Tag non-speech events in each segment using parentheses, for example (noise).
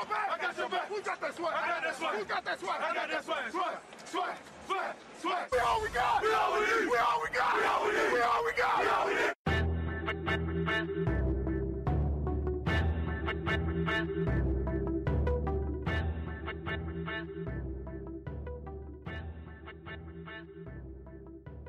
I got that swag? I got that swag. Who got that swag? I got that swag. Swag, swag, swag, swag. We all we got. We all we need. We all we got. We all we need. We all we got. We all we need.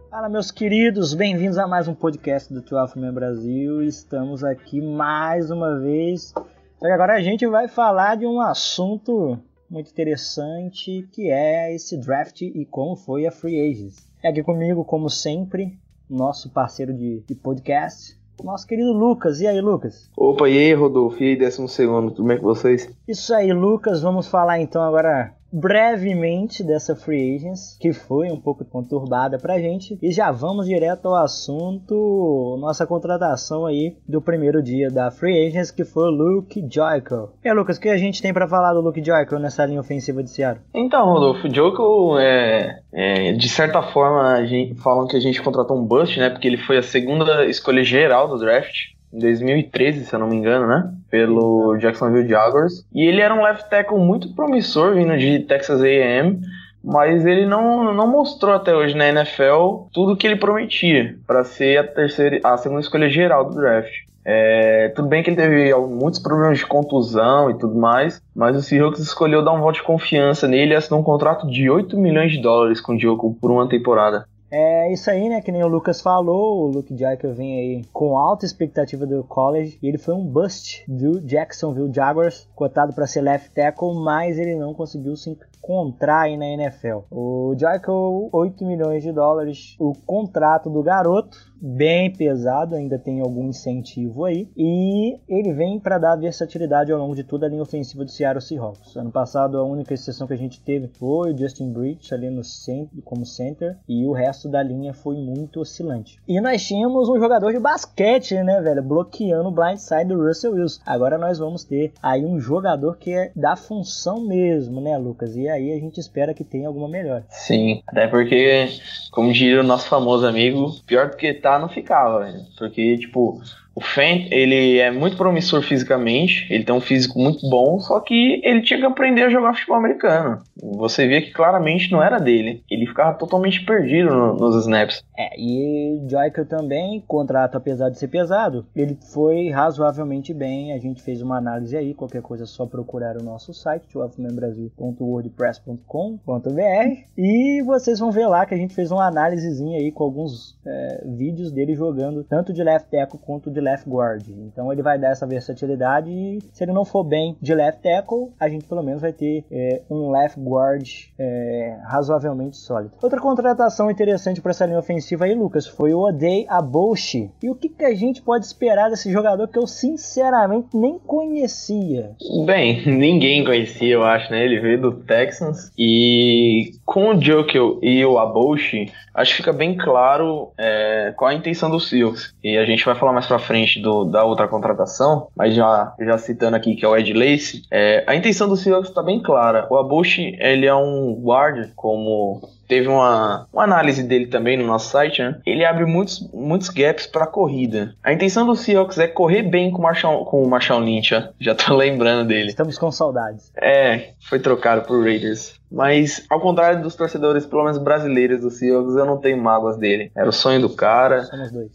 Fala, meus queridos, bem-vindos a mais um podcast do 12 Man Brasil. Estamos aqui mais uma vez. Só que agora a gente vai falar de um assunto muito interessante que é esse draft e como foi a Free Agents. É aqui comigo, como sempre, nosso parceiro de, de podcast, nosso querido Lucas. E aí, Lucas? Opa, e aí, Rodolfo? E aí, décimo segundo, tudo bem com vocês? Isso aí, Lucas. Vamos falar então agora brevemente dessa Free Agents, que foi um pouco conturbada pra gente. E já vamos direto ao assunto, nossa contratação aí do primeiro dia da Free Agents, que foi o Luke Joyko. E aí, Lucas, o que a gente tem pra falar do Luke Joyko nessa linha ofensiva de Seattle? Então, Rodolfo, o Joko, é, é, de certa forma, a gente, falam que a gente contratou um bust, né? Porque ele foi a segunda escolha geral do draft. Em 2013, se eu não me engano, né? Pelo Jacksonville Jaguars. E ele era um left tackle muito promissor vindo de Texas A&M. Mas ele não, não mostrou até hoje na NFL tudo o que ele prometia para ser a terceira, a segunda escolha geral do draft. É, tudo bem que ele teve muitos problemas de contusão e tudo mais, mas o Seahawks escolheu dar um voto de confiança nele e assinou um contrato de 8 milhões de dólares com o Diogo por uma temporada. É isso aí, né? Que nem o Lucas falou, o Luke Jacker vem aí com alta expectativa do college e ele foi um bust do Jacksonville Jaguars, cotado para ser left tackle, mas ele não conseguiu se encontrar aí na NFL. O Jackal, 8 milhões de dólares, o contrato do garoto, bem pesado, ainda tem algum incentivo aí. E ele vem para dar versatilidade ao longo de toda a linha ofensiva do Seattle Seahawks. Ano passado a única exceção que a gente teve foi o Justin Breach ali no centro, como center e o resto da linha foi muito oscilante. E nós tínhamos um jogador de basquete, né, velho, bloqueando o blindside do Russell Wilson. Agora nós vamos ter aí um jogador que é da função mesmo, né, Lucas? E aí a gente espera que tenha alguma melhora. Sim, até porque, como diria o nosso famoso amigo, pior do que tá não ficava, velho. Porque, tipo, o Fent, ele é muito promissor fisicamente, ele tem um físico muito bom, só que ele tinha que aprender a jogar futebol americano. Você via que claramente não era dele. Ele ficava totalmente perdido no, nos snaps. É, e Joiker também, contrato apesar de ser pesado, ele foi razoavelmente bem. A gente fez uma análise aí, qualquer coisa é só procurar o nosso site, twelfmanbrasil.wordpress.com.br e vocês vão ver lá que a gente fez uma análisezinha aí com alguns é, vídeos dele jogando tanto de left tackle quanto de left guard. Então ele vai dar essa versatilidade e se ele não for bem de left tackle, a gente pelo menos vai ter é, um left guard é, razoavelmente sólido. Outra contratação interessante para essa linha ofensiva aí, Lucas, foi o Odei Aboshi. E o que, que a gente pode esperar desse jogador que eu sinceramente nem conhecia? Bem, (laughs) ninguém conhecia, eu acho, né? Ele veio do Texans e com o Jokel e o Aboshi, acho que fica bem claro é, qual a intenção do Seahawks. E a gente vai falar mais pra frente do, da outra contratação, mas já, já citando aqui que é o Ed Lace, é, a intenção do Seahawks está bem clara. O Abushi, ele é um guard, como teve uma, uma análise dele também no nosso site, né? Ele abre muitos, muitos gaps para corrida. A intenção do Seahawks é correr bem com o Marshall, com o Marshall Lynch, ó. (laughs) já tô lembrando dele. Estamos com saudades. É, foi trocado por Raiders. Mas, ao contrário dos torcedores, pelo menos brasileiros do Seahawks, eu não tenho mágoas dele. Era o sonho do cara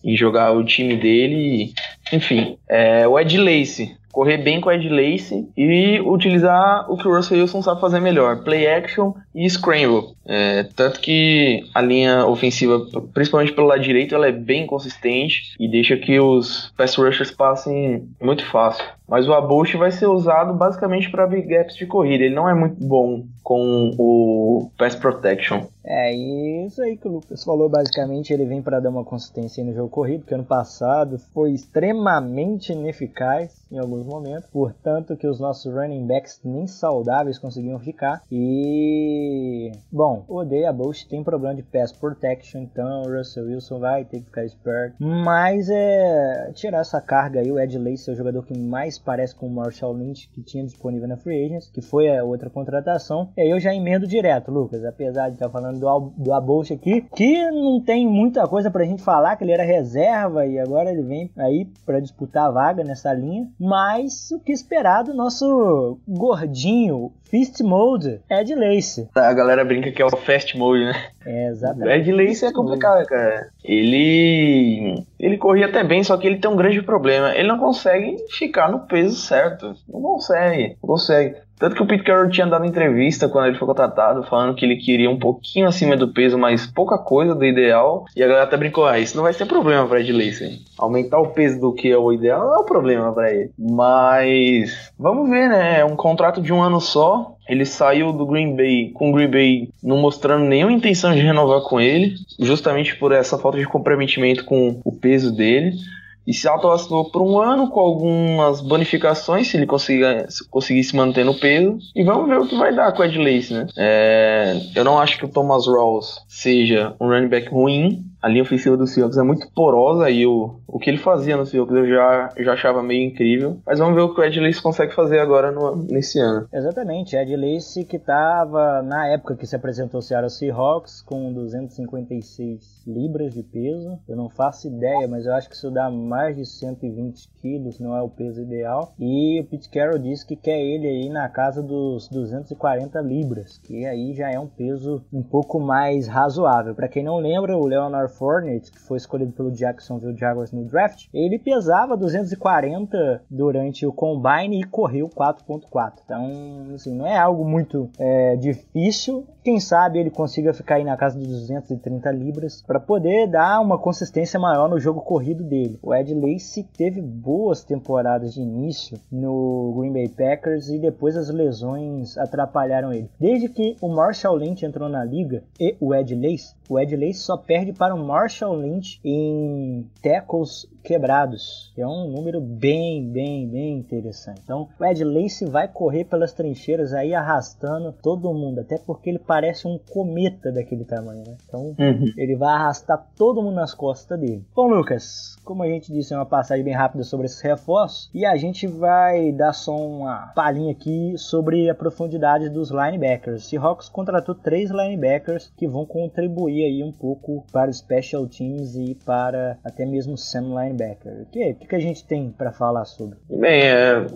em jogar o time dele. Enfim, é, o Ed Lace correr bem com o Ed Lace e utilizar o que o Russell Wilson sabe fazer melhor, play action e scramble. É, tanto que a linha ofensiva, principalmente pelo lado direito, ela é bem consistente e deixa que os pass rushers passem muito fácil. Mas o Abush vai ser usado basicamente para abrir gaps de corrida. Ele não é muito bom com o pass protection. É, isso aí que o Lucas falou, basicamente, ele vem para dar uma consistência no jogo corrido, que ano passado foi extremamente ineficaz em alguns momentos, portanto que os nossos running backs nem saudáveis conseguiam ficar, e Bom, o Odeia Bush tem problema de pass protection, então o Russell Wilson vai ter que ficar esperto. Mas é tirar essa carga aí, o Ed Lace é o jogador que mais parece com o Marshall Lynch que tinha disponível na Free Agents, que foi a outra contratação. E aí eu já emendo direto, Lucas, apesar de estar falando do, do Abush aqui, que não tem muita coisa pra gente falar, que ele era reserva e agora ele vem aí para disputar a vaga nessa linha. Mas o que esperar do nosso gordinho, Fist Mode, Ed Lace. A galera brinca que é o Fast Mode, né? É, exatamente. O Ed Lace é complicado, cara. Ele ele corria até bem, só que ele tem um grande problema. Ele não consegue ficar no peso certo. Não consegue, não consegue. Tanto que o Pete Carroll tinha dado entrevista quando ele foi contratado, falando que ele queria um pouquinho acima do peso, mas pouca coisa do ideal. E a galera até brincou, ah, isso não vai ser problema pra Ed Lacy. Aumentar o peso do que é o ideal não é o problema para ele. Mas vamos ver, né? É um contrato de um ano só. Ele saiu do Green Bay com o Green Bay não mostrando nenhuma intenção de renovar com ele, justamente por essa falta de comprometimento com o peso dele e se auto-assinou por um ano com algumas bonificações, se ele conseguir, se conseguir se manter no peso. E vamos ver o que vai dar com o Ed Lace, né? É, eu não acho que o Thomas Rawls seja um running back ruim, a linha ofensiva do Seahawks é muito porosa e o, o que ele fazia no Seahawks eu já, já achava meio incrível. Mas vamos ver o que o Ed Lace consegue fazer agora no, nesse ano. Exatamente, Ed Lace que estava na época que se apresentou o Seattle Seahawks com 256 libras de peso. Eu não faço ideia, mas eu acho que isso dá mais de 120 quilos, não é o peso ideal. E o Pete Carroll disse que quer ele aí na casa dos 240 libras, que aí já é um peso um pouco mais razoável. Para quem não lembra, o Leonard Fournette, que foi escolhido pelo Jacksonville Jaguars no draft, ele pesava 240 durante o combine e correu 4.4. Então, assim, não é algo muito é, difícil. Quem sabe ele consiga ficar aí na casa dos 230 libras para poder dar uma consistência maior no jogo corrido dele. O Ed Lacy teve boas temporadas de início no Green Bay Packers e depois as lesões atrapalharam ele. Desde que o Marshall Lynch entrou na liga e o Ed Lace, o Ed Lace só perde para o Marshall Lynch em tackles quebrados. É um número bem, bem, bem interessante. Então, o Ed Lace vai correr pelas trincheiras aí arrastando todo mundo, até porque ele parece um cometa daquele tamanho, né? Então, uhum. ele vai arrastar todo mundo nas costas dele. Bom, Lucas, como a gente disse, é uma passagem bem rápida sobre esses reforços e a gente vai dar só uma palhinha aqui sobre a profundidade dos linebackers. Seahawks contratou três linebackers que vão contribuir aí um pouco para os special teams e para até mesmo o Sam linebacker. O que, que, a gente tem para falar sobre? Bem, é,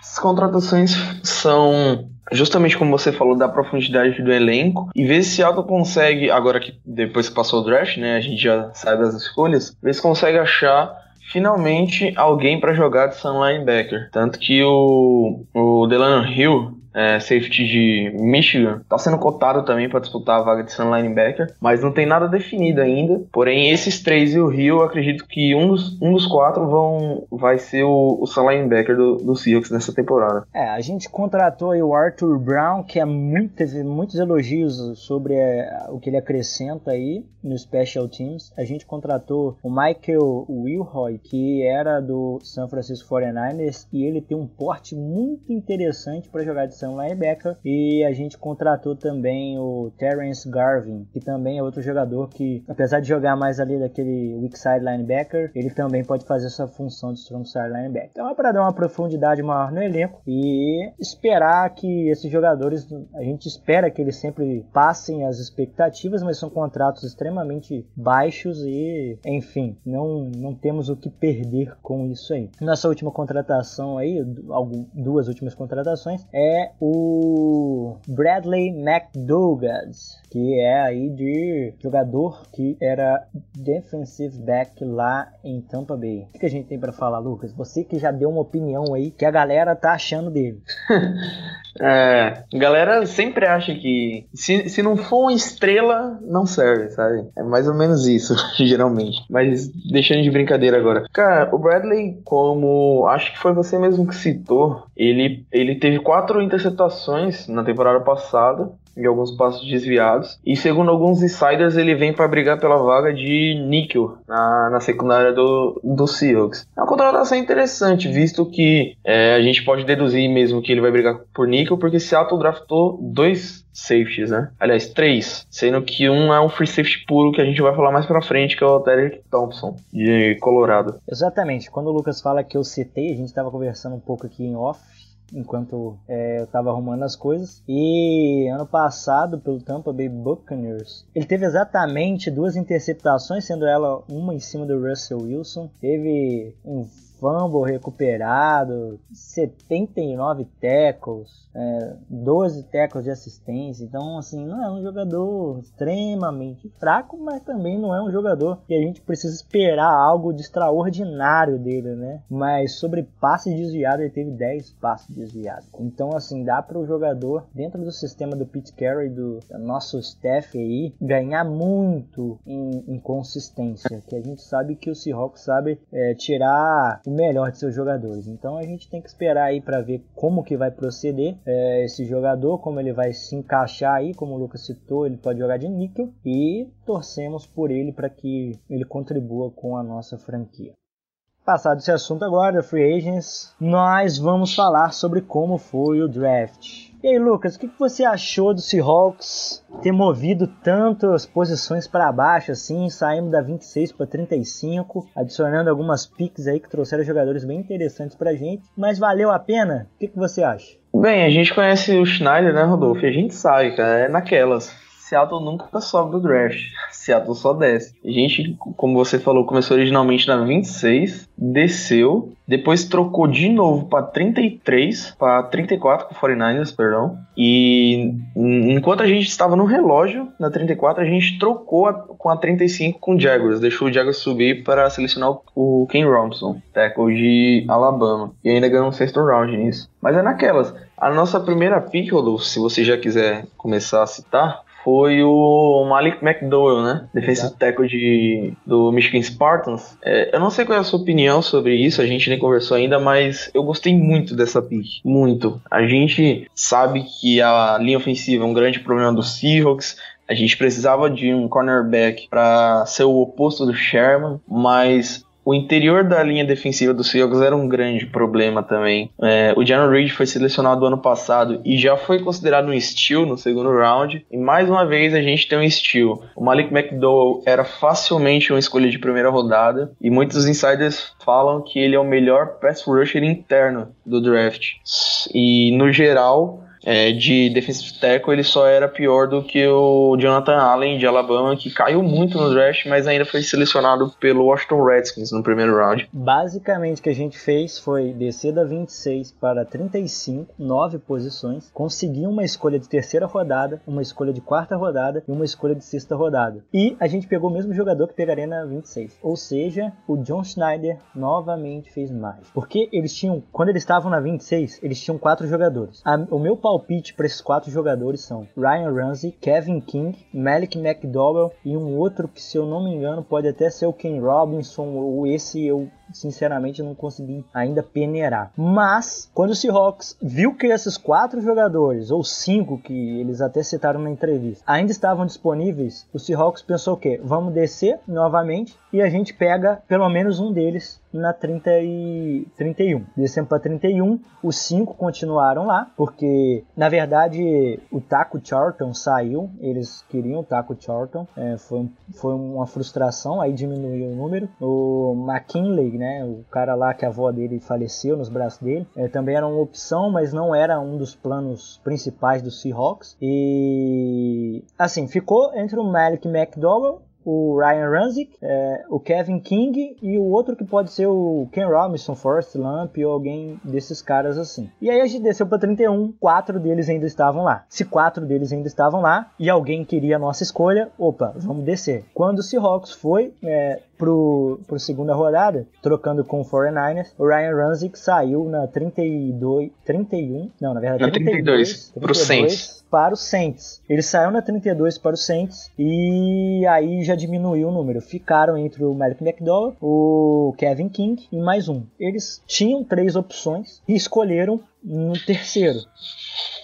as contratações são justamente como você falou da profundidade do elenco e ver se Seattle consegue agora que depois que passou o draft, né, a gente já sabe as escolhas, ver se consegue achar finalmente alguém para jogar de Sun Linebacker. Tanto que o, o Delano Hill é, safety de Michigan, está sendo cotado também para disputar a vaga de Sun Linebacker, mas não tem nada definido ainda. Porém, esses três e o Rio, acredito que um dos, um dos quatro vão, vai ser o, o Sun Linebacker do, do Seahawks nessa temporada. É, a gente contratou o Arthur Brown, que é muito, teve muitos elogios sobre é, o que ele acrescenta aí no Special Teams. A gente contratou o Michael Wilhoy, que era do San Francisco 49ers, e ele tem um porte muito interessante para jogar de posição linebacker. E a gente contratou também o Terence Garvin, que também é outro jogador que, apesar de jogar mais ali daquele weak side linebacker, ele também pode fazer essa função de strong side linebacker. Então é para dar uma profundidade maior no elenco e esperar que esses jogadores, a gente espera que eles sempre passem as expectativas, mas são contratos extremamente baixos e, enfim, não, não temos o que perder com isso aí. Nossa última contratação aí, duas últimas contratações, é o Bradley McDougall, que é aí de jogador que era defensive back lá em Tampa Bay. O que a gente tem para falar, Lucas? Você que já deu uma opinião aí que a galera tá achando dele. (laughs) é, galera sempre acha que se, se não for uma estrela, não serve, sabe? É mais ou menos isso, (laughs) geralmente. Mas deixando de brincadeira agora. Cara, o Bradley, como acho que foi você mesmo que citou, ele, ele teve quatro interceptações na temporada passada e alguns passos desviados. E segundo alguns insiders, ele vem para brigar pela vaga de níquel na, na secundária do, do Seahawks. É uma contratação interessante, visto que é, a gente pode deduzir mesmo que ele vai brigar por níquel, porque Seattle draftou dois safeties, né? Aliás, três, sendo que um é um free safety puro que a gente vai falar mais pra frente, que é o Derek Thompson, de Colorado. Exatamente. Quando o Lucas fala que eu citei, a gente estava conversando um pouco aqui em off, enquanto é, eu estava arrumando as coisas. E ano passado, pelo Tampa Bay Buccaneers, ele teve exatamente duas interceptações, sendo ela uma em cima do Russell Wilson. Teve um fumble recuperado, 79 tackles, é, 12 tackles de assistência. Então, assim, não é um jogador extremamente fraco, mas também não é um jogador que a gente precisa esperar algo de extraordinário dele, né? Mas sobre passe desviado, ele teve 10 passes desviados. Então, assim, dá para o jogador, dentro do sistema do Pete Carey, do nosso staff aí, ganhar muito em, em consistência. Que a gente sabe que o Seahawks sabe é, tirar o melhor de seus jogadores. Então, a gente tem que esperar aí para ver como que vai proceder é, esse jogador, como ele vai se encaixar aí, como o Lucas citou, ele pode jogar de níquel e torcemos por ele para que ele contribua com a nossa franquia. Passado esse assunto agora, Free Agents, nós vamos falar sobre como foi o draft. E aí, Lucas, o que você achou do Seahawks ter movido tantas posições para baixo, assim, saindo da 26 para 35, adicionando algumas picks aí que trouxeram jogadores bem interessantes pra gente, mas valeu a pena? O que você acha? Bem, a gente conhece o Schneider, né, Rodolfo? A gente sabe, cara, é naquelas. Seattle nunca sobe do draft. (laughs) Seattle só desce. A gente, como você falou, começou originalmente na 26, desceu, depois trocou de novo para 33, para 34 com 49ers, perdão. E enquanto a gente estava no relógio, na 34, a gente trocou a, com a 35 com o Jaguars, deixou o Jaguars subir para selecionar o Ken Robinson, tackle de Alabama. E ainda ganhou um sexto round nisso. Mas é naquelas. A nossa primeira pick, Rodolfo, se você já quiser começar a citar, foi o Malik McDowell, né? Defensive tackle de, do Michigan Spartans. É, eu não sei qual é a sua opinião sobre isso, a gente nem conversou ainda, mas eu gostei muito dessa pick. Muito. A gente sabe que a linha ofensiva é um grande problema do Seahawks. A gente precisava de um cornerback para ser o oposto do Sherman, mas o interior da linha defensiva do Seahawks era um grande problema também. É, o John Reed foi selecionado ano passado e já foi considerado um steal no segundo round. E mais uma vez a gente tem um steal. O Malik McDowell era facilmente uma escolha de primeira rodada e muitos insiders falam que ele é o melhor pass rusher interno do draft. E no geral, é, de defensive tackle, ele só era pior do que o Jonathan Allen de Alabama, que caiu muito no draft, mas ainda foi selecionado pelo Washington Redskins no primeiro round. Basicamente, o que a gente fez foi descer da 26 para 35, nove posições, conseguir uma escolha de terceira rodada, uma escolha de quarta rodada e uma escolha de sexta rodada. E a gente pegou o mesmo jogador que pegaria na 26. Ou seja, o John Schneider novamente fez mais. Porque eles tinham, quando eles estavam na 26, eles tinham quatro jogadores. A, o meu palpite para esses quatro jogadores são Ryan Ramsey, Kevin King, Malik McDowell e um outro que, se eu não me engano, pode até ser o Ken Robinson ou esse eu sinceramente não consegui ainda peneirar. Mas quando o Seahawks viu que esses quatro jogadores ou cinco que eles até citaram na entrevista ainda estavam disponíveis, o Seahawks pensou o quê? Vamos descer novamente e a gente pega pelo menos um deles na 30 e 31. Descemos para 31, os cinco continuaram lá, porque na verdade o Taco Charlton saiu, eles queriam o Taco Charlton, é, foi, foi uma frustração, aí diminuiu o número. O McKinley, né, o cara lá que a avó dele faleceu nos braços dele, é, também era uma opção, mas não era um dos planos principais do Seahawks. E assim, ficou entre o Malik McDowell o Ryan Ranzik, é, o Kevin King e o outro que pode ser o Ken Robinson, Forrest Lamp ou alguém desses caras assim. E aí a gente desceu para 31, quatro deles ainda estavam lá. Se quatro deles ainda estavam lá e alguém queria a nossa escolha, opa, vamos descer. Quando o Seahawks foi é, pro, pro segunda rodada, trocando com o 49ers, o Ryan Ranzik saiu na 32, 31, não, na verdade, na 32, 32 pro Saints. Para o Saints. Ele saiu na 32 para o Saints e aí já diminuiu o número. Ficaram entre o Malik McDowell, o Kevin King e mais um. Eles tinham três opções e escolheram no terceiro.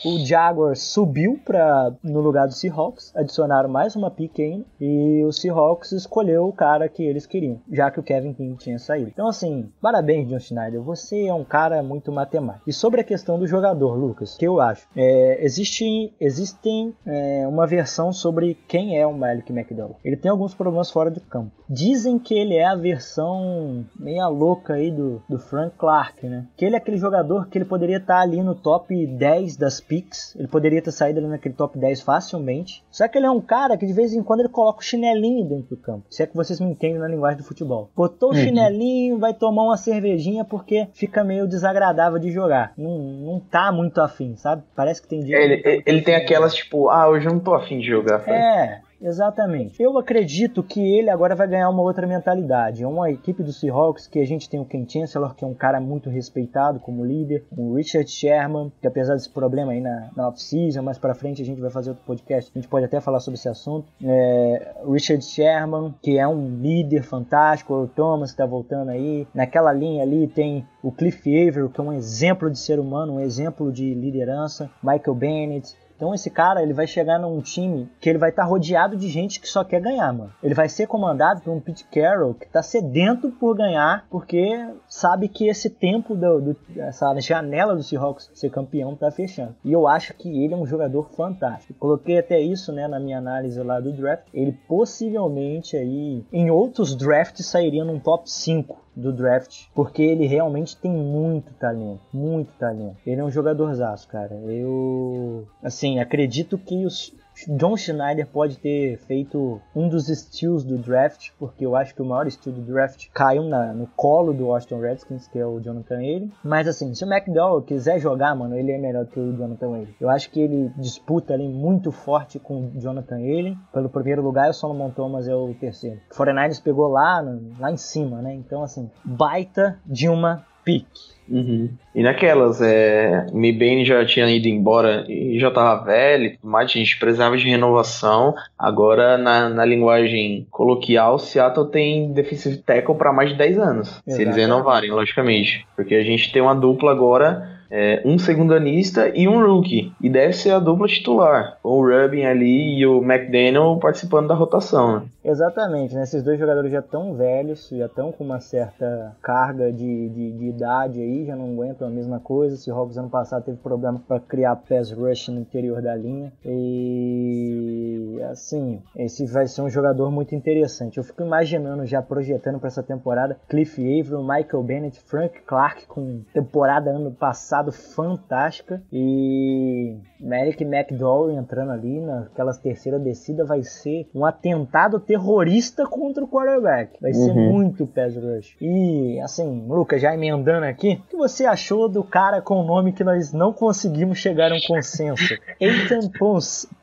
O Jaguars subiu para no lugar do Seahawks, adicionaram mais uma pick ainda, e o Seahawks escolheu o cara que eles queriam, já que o Kevin King tinha saído. Então, assim, parabéns, John Schneider, você é um cara muito matemático. E sobre a questão do jogador, Lucas, que eu acho, é, existe, existem é, uma versão sobre quem é o Malik McDowell. Ele tem alguns problemas fora do campo. Dizem que ele é a versão meia louca aí do, do Frank Clark, né? Que ele é aquele jogador que ele poderia estar ali no top 10 das picks, ele poderia ter saído ali naquele top 10 facilmente. Só que ele é um cara que de vez em quando ele coloca o chinelinho dentro do campo. Se é que vocês me entendem na linguagem do futebol. Botou o uhum. chinelinho, vai tomar uma cervejinha porque fica meio desagradável de jogar. Não, não tá muito afim, sabe? Parece que tem dia. Ele, ele, ele tem aquelas tipo, ah, hoje eu não tô afim de jogar. É, Exatamente. Eu acredito que ele agora vai ganhar uma outra mentalidade. É uma equipe do Seahawks que a gente tem o Ken Chancellor, que é um cara muito respeitado como líder, o Richard Sherman, que apesar desse problema aí na, na off-season, mais pra frente a gente vai fazer outro podcast, a gente pode até falar sobre esse assunto. É, Richard Sherman, que é um líder fantástico, o Thomas que tá voltando aí. Naquela linha ali tem o Cliff Averill, que é um exemplo de ser humano, um exemplo de liderança. Michael Bennett, então esse cara, ele vai chegar num time que ele vai estar tá rodeado de gente que só quer ganhar, mano. Ele vai ser comandado por um Pete Carroll que tá sedento por ganhar, porque sabe que esse tempo, do, do, essa janela do Seahawks ser campeão tá fechando. E eu acho que ele é um jogador fantástico. Coloquei até isso, né, na minha análise lá do draft. Ele possivelmente aí, em outros drafts, sairia num top 5 do draft, porque ele realmente tem muito talento, muito talento. Ele é um jogadorzaço, cara. Eu, assim, acredito que os, John Schneider pode ter feito um dos steals do draft, porque eu acho que o maior steal do draft caiu na, no colo do Washington Redskins, que é o Jonathan Allen. Mas assim, se o McDowell quiser jogar, mano, ele é melhor que o Jonathan Allen. Eu acho que ele disputa ali muito forte com o Jonathan Allen. Pelo primeiro lugar, o Solomon Thomas é o terceiro. O 49ers pegou lá, lá em cima, né? Então, assim, baita de uma pique. Uhum. E naquelas, é, Mibane já tinha ido embora e já tava velho e tudo mais, a gente precisava de renovação. Agora, na, na linguagem coloquial, Seattle tem defensive tackle para mais de 10 anos, Exatamente. se eles renovarem, logicamente. Porque a gente tem uma dupla agora é, um segundanista e um rookie. E deve ser a dupla titular. O Rubin ali e o McDaniel participando da rotação. Né? Exatamente, né? Esses dois jogadores já estão velhos, já estão com uma certa carga de, de, de, idade aí, já não aguentam a mesma coisa. Se Hobbs ano passado teve problema para criar pass rush no interior da linha. E assim, esse vai ser um jogador muito interessante. Eu fico imaginando, já projetando para essa temporada, Cliff Averill, Michael Bennett, Frank Clark com temporada ano passado fantástica e Merrick McDowell entrando ali naquelas terceira descida vai ser um atentado terrorista contra o quarterback. Vai ser uhum. muito pass rush. E assim, Lucas, já emendando aqui, o que você achou do cara com o nome que nós não conseguimos chegar a um consenso? (laughs) Ethan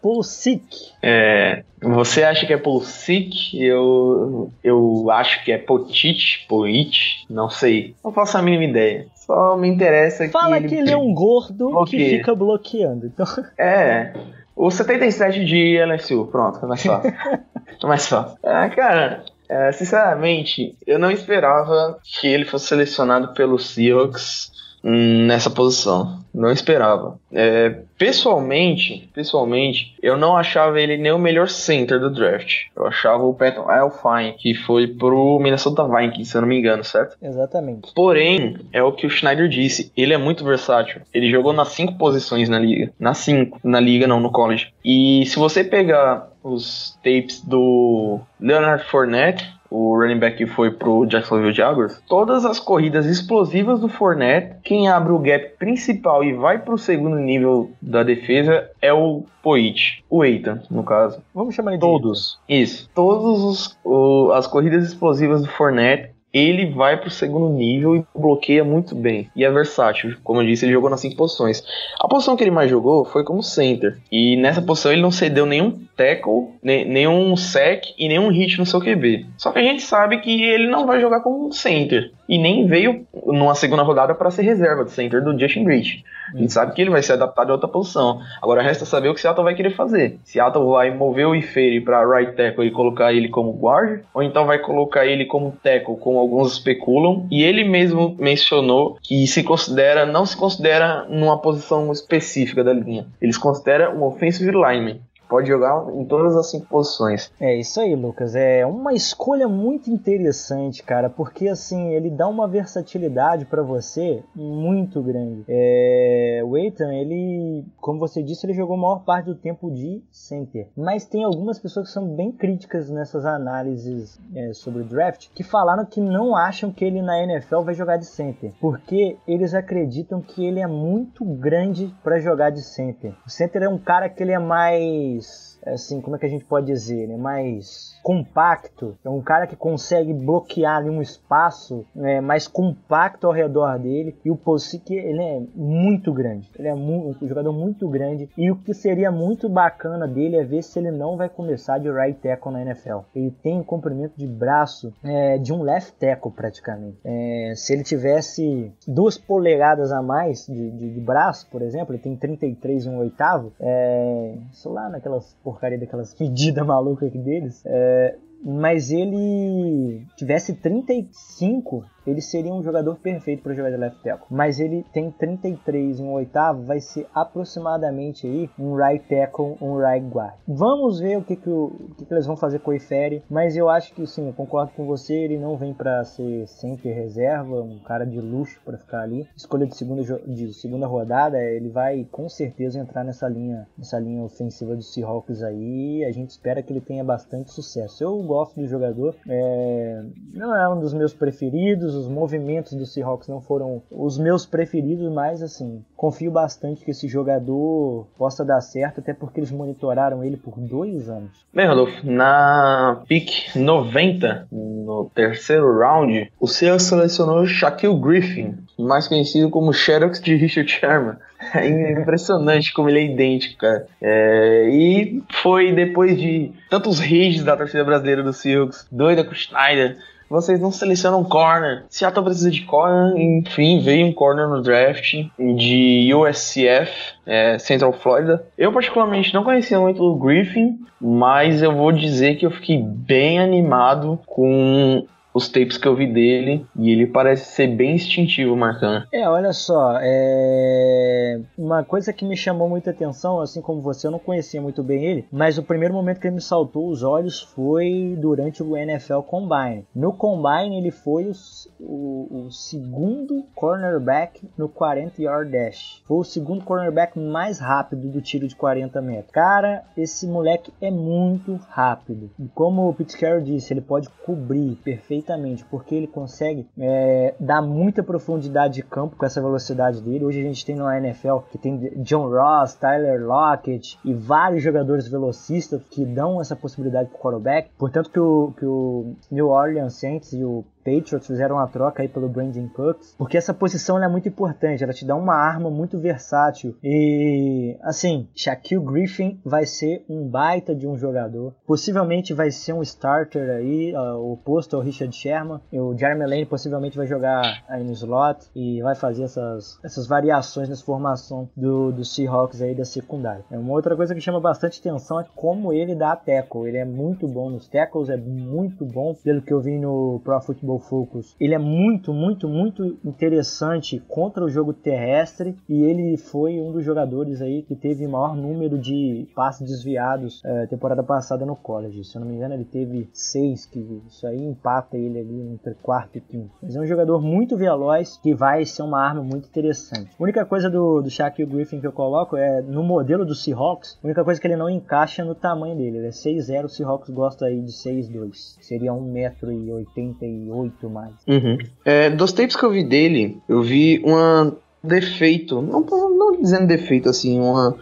Pulsic. É, você acha que é Pulsic? Eu, eu acho que é Potit, Poit, não sei. Não faço a mínima ideia. Só me interessa que. Fala que ele é um gordo bloqueia. que fica bloqueando. Então... É. O 77 de LSU, pronto, mais fácil. (laughs) mais fácil. Ah, cara, é, sinceramente, eu não esperava que ele fosse selecionado pelo Seahawks nessa posição. Não esperava. É, pessoalmente, pessoalmente, eu não achava ele nem o melhor center do draft. Eu achava o Patton Elfine, que foi pro Minnesota Vikings, se eu não me engano, certo? Exatamente. Porém, é o que o Schneider disse. Ele é muito versátil. Ele jogou nas cinco posições na liga. Nas cinco. Na liga, não, no college. E se você pegar os tapes do Leonard Fournette, o running back que foi pro Jacksonville Jaguars, todas as corridas explosivas do Fournette, quem abre o gap principal e vai pro segundo nível da defesa é o Poit, o Eitan, no caso. Vamos chamar ele de Todos. Isso. Todos os, o, as corridas explosivas do Fournette ele vai pro segundo nível e bloqueia muito bem. E é versátil. Como eu disse, ele jogou nas cinco posições. A posição que ele mais jogou foi como center. E nessa posição ele não cedeu nenhum tackle, nenhum sec e nenhum hit no seu QB. Só que a gente sabe que ele não vai jogar como center. E nem veio numa segunda rodada para ser reserva de center do Justin Rich. A gente sabe que ele vai ser adaptado a outra posição. Agora resta saber o que Seattle vai querer fazer. Seattle vai mover o Ifere para right tackle e colocar ele como guard, ou então vai colocar ele como tackle com alguns especulam, e ele mesmo mencionou que se considera, não se considera numa posição específica da linha. Eles consideram um offensive lineman. Pode jogar em todas as cinco posições. É isso aí, Lucas. É uma escolha muito interessante, cara, porque assim ele dá uma versatilidade para você muito grande. É... O Eitan, ele, como você disse, ele jogou a maior parte do tempo de center. Mas tem algumas pessoas que são bem críticas nessas análises é, sobre o draft que falaram que não acham que ele na NFL vai jogar de center, porque eles acreditam que ele é muito grande para jogar de center. O center é um cara que ele é mais mais, assim, como é que a gente pode dizer, né? Mais compacto, é um cara que consegue bloquear ali um espaço né, mais compacto ao redor dele e o Posick ele é muito grande, ele é um jogador muito grande e o que seria muito bacana dele é ver se ele não vai começar de right tackle na NFL. Ele tem um comprimento de braço é, de um left tackle praticamente. É, se ele tivesse duas polegadas a mais de, de, de, braço, por exemplo, ele tem 33 e um oitavo, é, sei lá naquelas porcaria daquelas (laughs) medidas malucas aqui deles, é, mas ele tivesse 35 ele seria um jogador perfeito para jogar de left tackle. Mas ele tem 33 em um oitavo, vai ser aproximadamente aí um right tackle, um right guard. Vamos ver o que, que, o, o que, que eles vão fazer com o Ifere, mas eu acho que sim, eu concordo com você, ele não vem para ser sempre reserva, um cara de luxo para ficar ali. Escolha de segunda, de segunda rodada, ele vai com certeza entrar nessa linha, nessa linha ofensiva do Seahawks aí. A gente espera que ele tenha bastante sucesso. Eu gosto do jogador, é, não é um dos meus preferidos, os movimentos do Seahawks não foram os meus preferidos, mas assim, confio bastante que esse jogador possa dar certo, até porque eles monitoraram ele por dois anos. Bem, Rodolfo, na pick 90, no terceiro round, o Seahawks selecionou Shaquille Griffin, mais conhecido como Xerox de Richard Sherman. É impressionante como ele é idêntico, cara. É, e foi depois de tantos rages da torcida brasileira do Seahawks, doida com o Schneider, vocês não selecionam corner. Seattle precisa de corner, enfim, veio um corner no draft de USCF, é, Central Florida. Eu particularmente não conhecia muito o Griffin, mas eu vou dizer que eu fiquei bem animado com os tapes que eu vi dele e ele parece ser bem instintivo marcando. É, olha só, é... uma coisa que me chamou muita atenção, assim como você, eu não conhecia muito bem ele, mas o primeiro momento que ele me saltou os olhos foi durante o NFL Combine. No Combine ele foi o, o, o segundo cornerback no 40 yard dash. Foi o segundo cornerback mais rápido do tiro de 40 metros. Cara, esse moleque é muito rápido. E como o Pete Carroll disse, ele pode cobrir perfeitamente perfeitamente, porque ele consegue é, dar muita profundidade de campo com essa velocidade dele. Hoje a gente tem no NFL que tem John Ross, Tyler Lockett e vários jogadores velocistas que dão essa possibilidade para o quarterback. Portanto que o, que o New Orleans Saints e o Patriots fizeram uma troca aí pelo Brandon Cooks, porque essa posição é muito importante, ela te dá uma arma muito versátil. E assim, Shaquille Griffin vai ser um baita de um jogador, possivelmente vai ser um starter aí, uh, oposto ao Richard Sherman. E o Jeremy Lane possivelmente vai jogar aí no slot e vai fazer essas, essas variações nessa formação do, do Seahawks aí da secundária. É uma outra coisa que chama bastante atenção é como ele dá tackle. Ele é muito bom nos tackles, é muito bom pelo que eu vi no Pro Football Focus, ele é muito, muito, muito interessante contra o jogo terrestre e ele foi um dos jogadores aí que teve maior número de passes desviados é, temporada passada no college. Se eu não me engano, ele teve seis, que isso aí empata ele ali entre quarto e quinto. Mas é um jogador muito veloz que vai ser uma arma muito interessante. A única coisa do, do Shaquille Griffin que eu coloco é no modelo do Seahawks, a única coisa que ele não encaixa no tamanho dele. Ele é 6'0, o Seahawks gosta aí de 6'2. Seria 1,88m muito mais. Uhum. É, dos tapes que eu vi dele, eu vi um defeito, não, não dizendo defeito assim, uma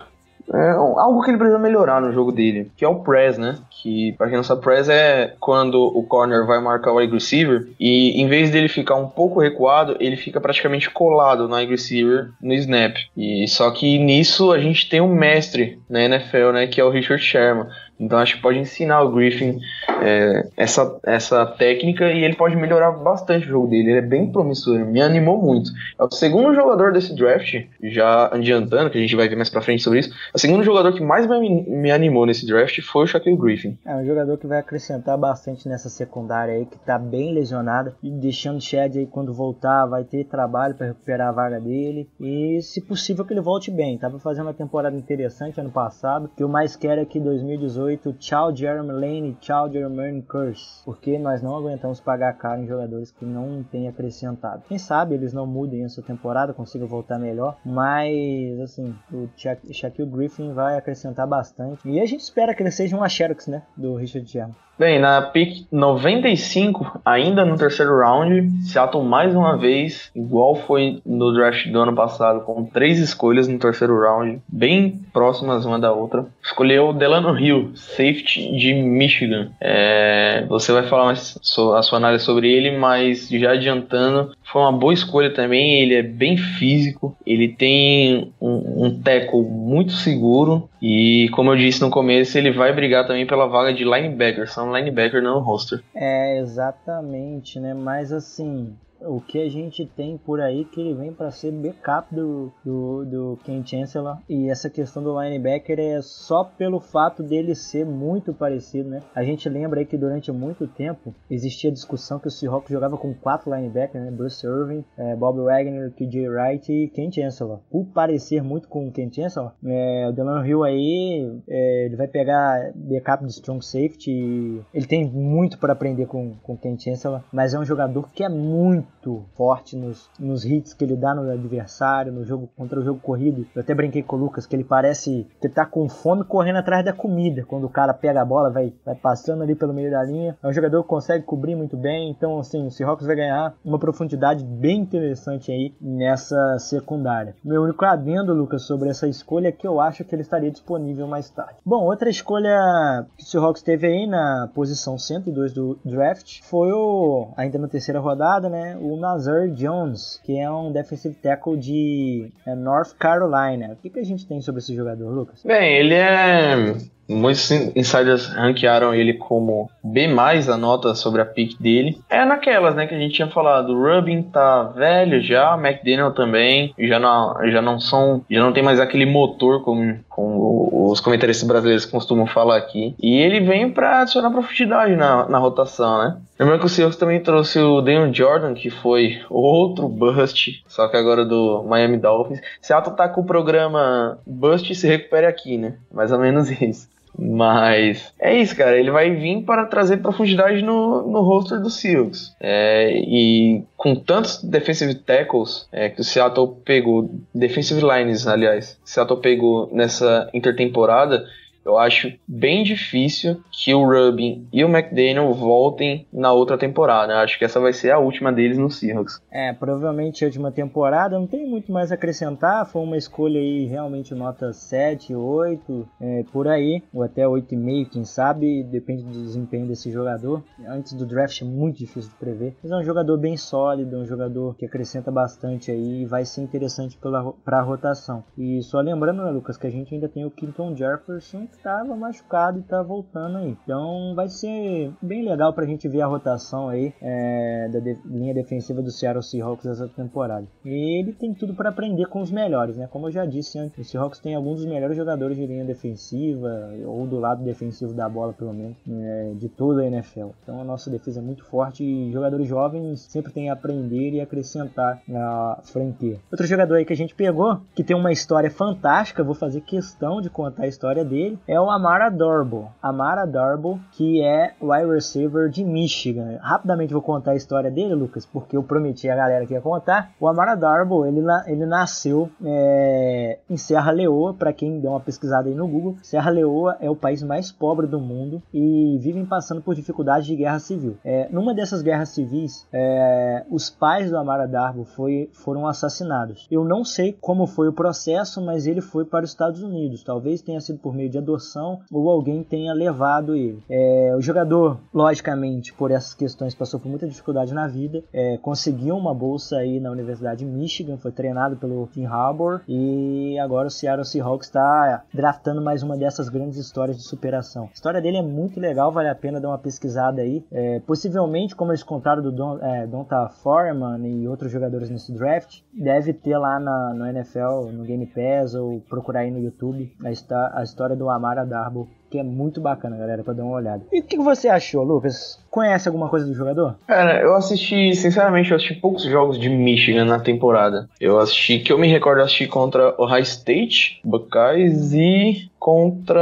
é algo que ele precisa melhorar no jogo dele, que é o press, né? Que, pra quem não sabe, press é quando o corner vai marcar o wide receiver e em vez dele ficar um pouco recuado, ele fica praticamente colado no wide receiver no snap. E só que nisso a gente tem um mestre na NFL, né? Que é o Richard Sherman. Então acho que pode ensinar o Griffin é, essa, essa técnica e ele pode melhorar bastante o jogo dele. Ele é bem promissor, me animou muito. É o segundo jogador desse draft, já adiantando, que a gente vai ver mais pra frente sobre isso. O segundo jogador que mais me, me animou nesse draft foi o Shaquille Griffin. É um jogador que vai acrescentar bastante nessa secundária aí, que tá bem lesionada, e deixando o Chad aí quando voltar, vai ter trabalho para recuperar a vaga dele. E se possível que ele volte bem. Tava fazendo uma temporada interessante ano passado. O que eu mais quero é que 2018, tchau Jeremy Lane, tchau Jeremy Curse. Porque nós não aguentamos pagar caro em jogadores que não têm acrescentado. Quem sabe eles não mudem essa temporada, consigam voltar melhor. Mas, assim, o Shaquille Griffin vai acrescentar bastante. E a gente espera que ele seja um Xerox, né? Do Richard Sherman. Bem, na pick 95, ainda no terceiro round, Seattle mais uma vez, igual foi no draft do ano passado, com três escolhas no terceiro round, bem próximas uma da outra, escolheu Delano Hill, safety de Michigan. É, você vai falar mais a sua análise sobre ele, mas já adiantando, foi uma boa escolha também. Ele é bem físico, ele tem um, um tackle muito seguro e, como eu disse no começo, ele vai brigar também pela vaga de linebacker. São linebacker não roster. É, exatamente, né? Mas assim, o que a gente tem por aí que ele vem para ser backup do, do, do Ken Chancellor. E essa questão do linebacker é só pelo fato dele ser muito parecido, né? A gente lembra aí que durante muito tempo existia discussão que o Seahawks jogava com quatro linebackers, né? Bruce Irving, é, Bob Wagner, KJ Wright e Ken Chancellor. Por parecer muito com o Ken Chancellor, é, o Delano Hill aí, é, ele vai pegar backup de strong safety. Ele tem muito para aprender com, com o Ken Chancellor, mas é um jogador que é muito muito forte nos, nos hits que ele dá no adversário, no jogo contra o jogo corrido. Eu até brinquei com o Lucas que ele parece que tá com fome correndo atrás da comida. Quando o cara pega a bola, vai, vai passando ali pelo meio da linha. É um jogador que consegue cobrir muito bem. Então, assim, o Seahawks vai ganhar uma profundidade bem interessante aí nessa secundária. Meu único adendo, Lucas, sobre essa escolha é que eu acho que ele estaria disponível mais tarde. Bom, outra escolha que o Seahawks teve aí na posição 102 do draft foi o, ainda na terceira rodada, né? O Nazar Jones, que é um defensive tackle de é, North Carolina. O que, que a gente tem sobre esse jogador, Lucas? Bem, ele é Muitos insiders ranquearam ele como B+, a nota sobre a pick dele. É naquelas, né, que a gente tinha falado. O Rubin tá velho já, McDaniel também, já não, já não são, já não tem mais aquele motor como, como os comentaristas brasileiros costumam falar aqui. E ele vem para adicionar profundidade na, na rotação, né? Lembrando que o Seahawks também trouxe o Daniel Jordan, que foi outro bust, só que agora do Miami Dolphins. Seattle tá com o programa Bust se recupere aqui, né? Mais ou menos (laughs) isso. Mas é isso, cara. Ele vai vir para trazer profundidade no, no roster do Seahawks. É, e com tantos defensive tackles é, que o Seattle pegou, defensive lines, aliás, Seattle pegou nessa intertemporada, eu acho bem difícil que o Rubin e o McDaniel voltem na outra temporada. Eu acho que essa vai ser a última deles no Seahawks. É, provavelmente a última temporada. Não tem muito mais a acrescentar. Foi uma escolha aí realmente nota 7, 8, é, por aí. Ou até 8,5, quem sabe. Depende do desempenho desse jogador. Antes do draft é muito difícil de prever. Mas é um jogador bem sólido, um jogador que acrescenta bastante aí e vai ser interessante para a rotação. E só lembrando, né, Lucas, que a gente ainda tem o Quinton Jefferson estava machucado e está voltando aí. Então vai ser bem legal para a gente ver a rotação aí é, da de linha defensiva do Seattle Seahawks essa temporada. E ele tem tudo para aprender com os melhores, né? Como eu já disse antes, o Seahawks tem alguns dos melhores jogadores de linha defensiva, ou do lado defensivo da bola, pelo menos, é, de toda a NFL. Então a nossa defesa é muito forte e jogadores jovens sempre têm a aprender e acrescentar na franquia. Outro jogador aí que a gente pegou, que tem uma história fantástica, vou fazer questão de contar a história dele, é o Amara Darbo. Amara Darbo, que é wide receiver de Michigan. Rapidamente vou contar a história dele, Lucas, porque eu prometi a galera que ia contar. O Amara Darbo, ele, ele nasceu é, em Serra Leoa, para quem deu uma pesquisada aí no Google. Serra Leoa é o país mais pobre do mundo e vivem passando por dificuldades de guerra civil. É, numa dessas guerras civis, é, os pais do Amara Darbo foi, foram assassinados. Eu não sei como foi o processo, mas ele foi para os Estados Unidos. Talvez tenha sido por meio de adoção adoção ou alguém tenha levado ele. É, o jogador, logicamente, por essas questões, passou por muita dificuldade na vida, é, conseguiu uma bolsa aí na Universidade de Michigan, foi treinado pelo Tim Harbour e agora o Seattle Seahawks está draftando mais uma dessas grandes histórias de superação. A história dele é muito legal, vale a pena dar uma pesquisada aí. É, possivelmente, como eles contaram do Don, é, Donta Foreman e outros jogadores nesse draft, deve ter lá na, no NFL, no Game Pass ou procurar aí no YouTube a, a história do Amara Darbo que é muito bacana, galera, pra dar uma olhada. E o que você achou, Lucas? Conhece alguma coisa do jogador? Cara, eu assisti, sinceramente, eu assisti poucos jogos de Michigan na temporada. Eu assisti, que eu me recordo, eu assisti contra o High State, Buckeyes e contra.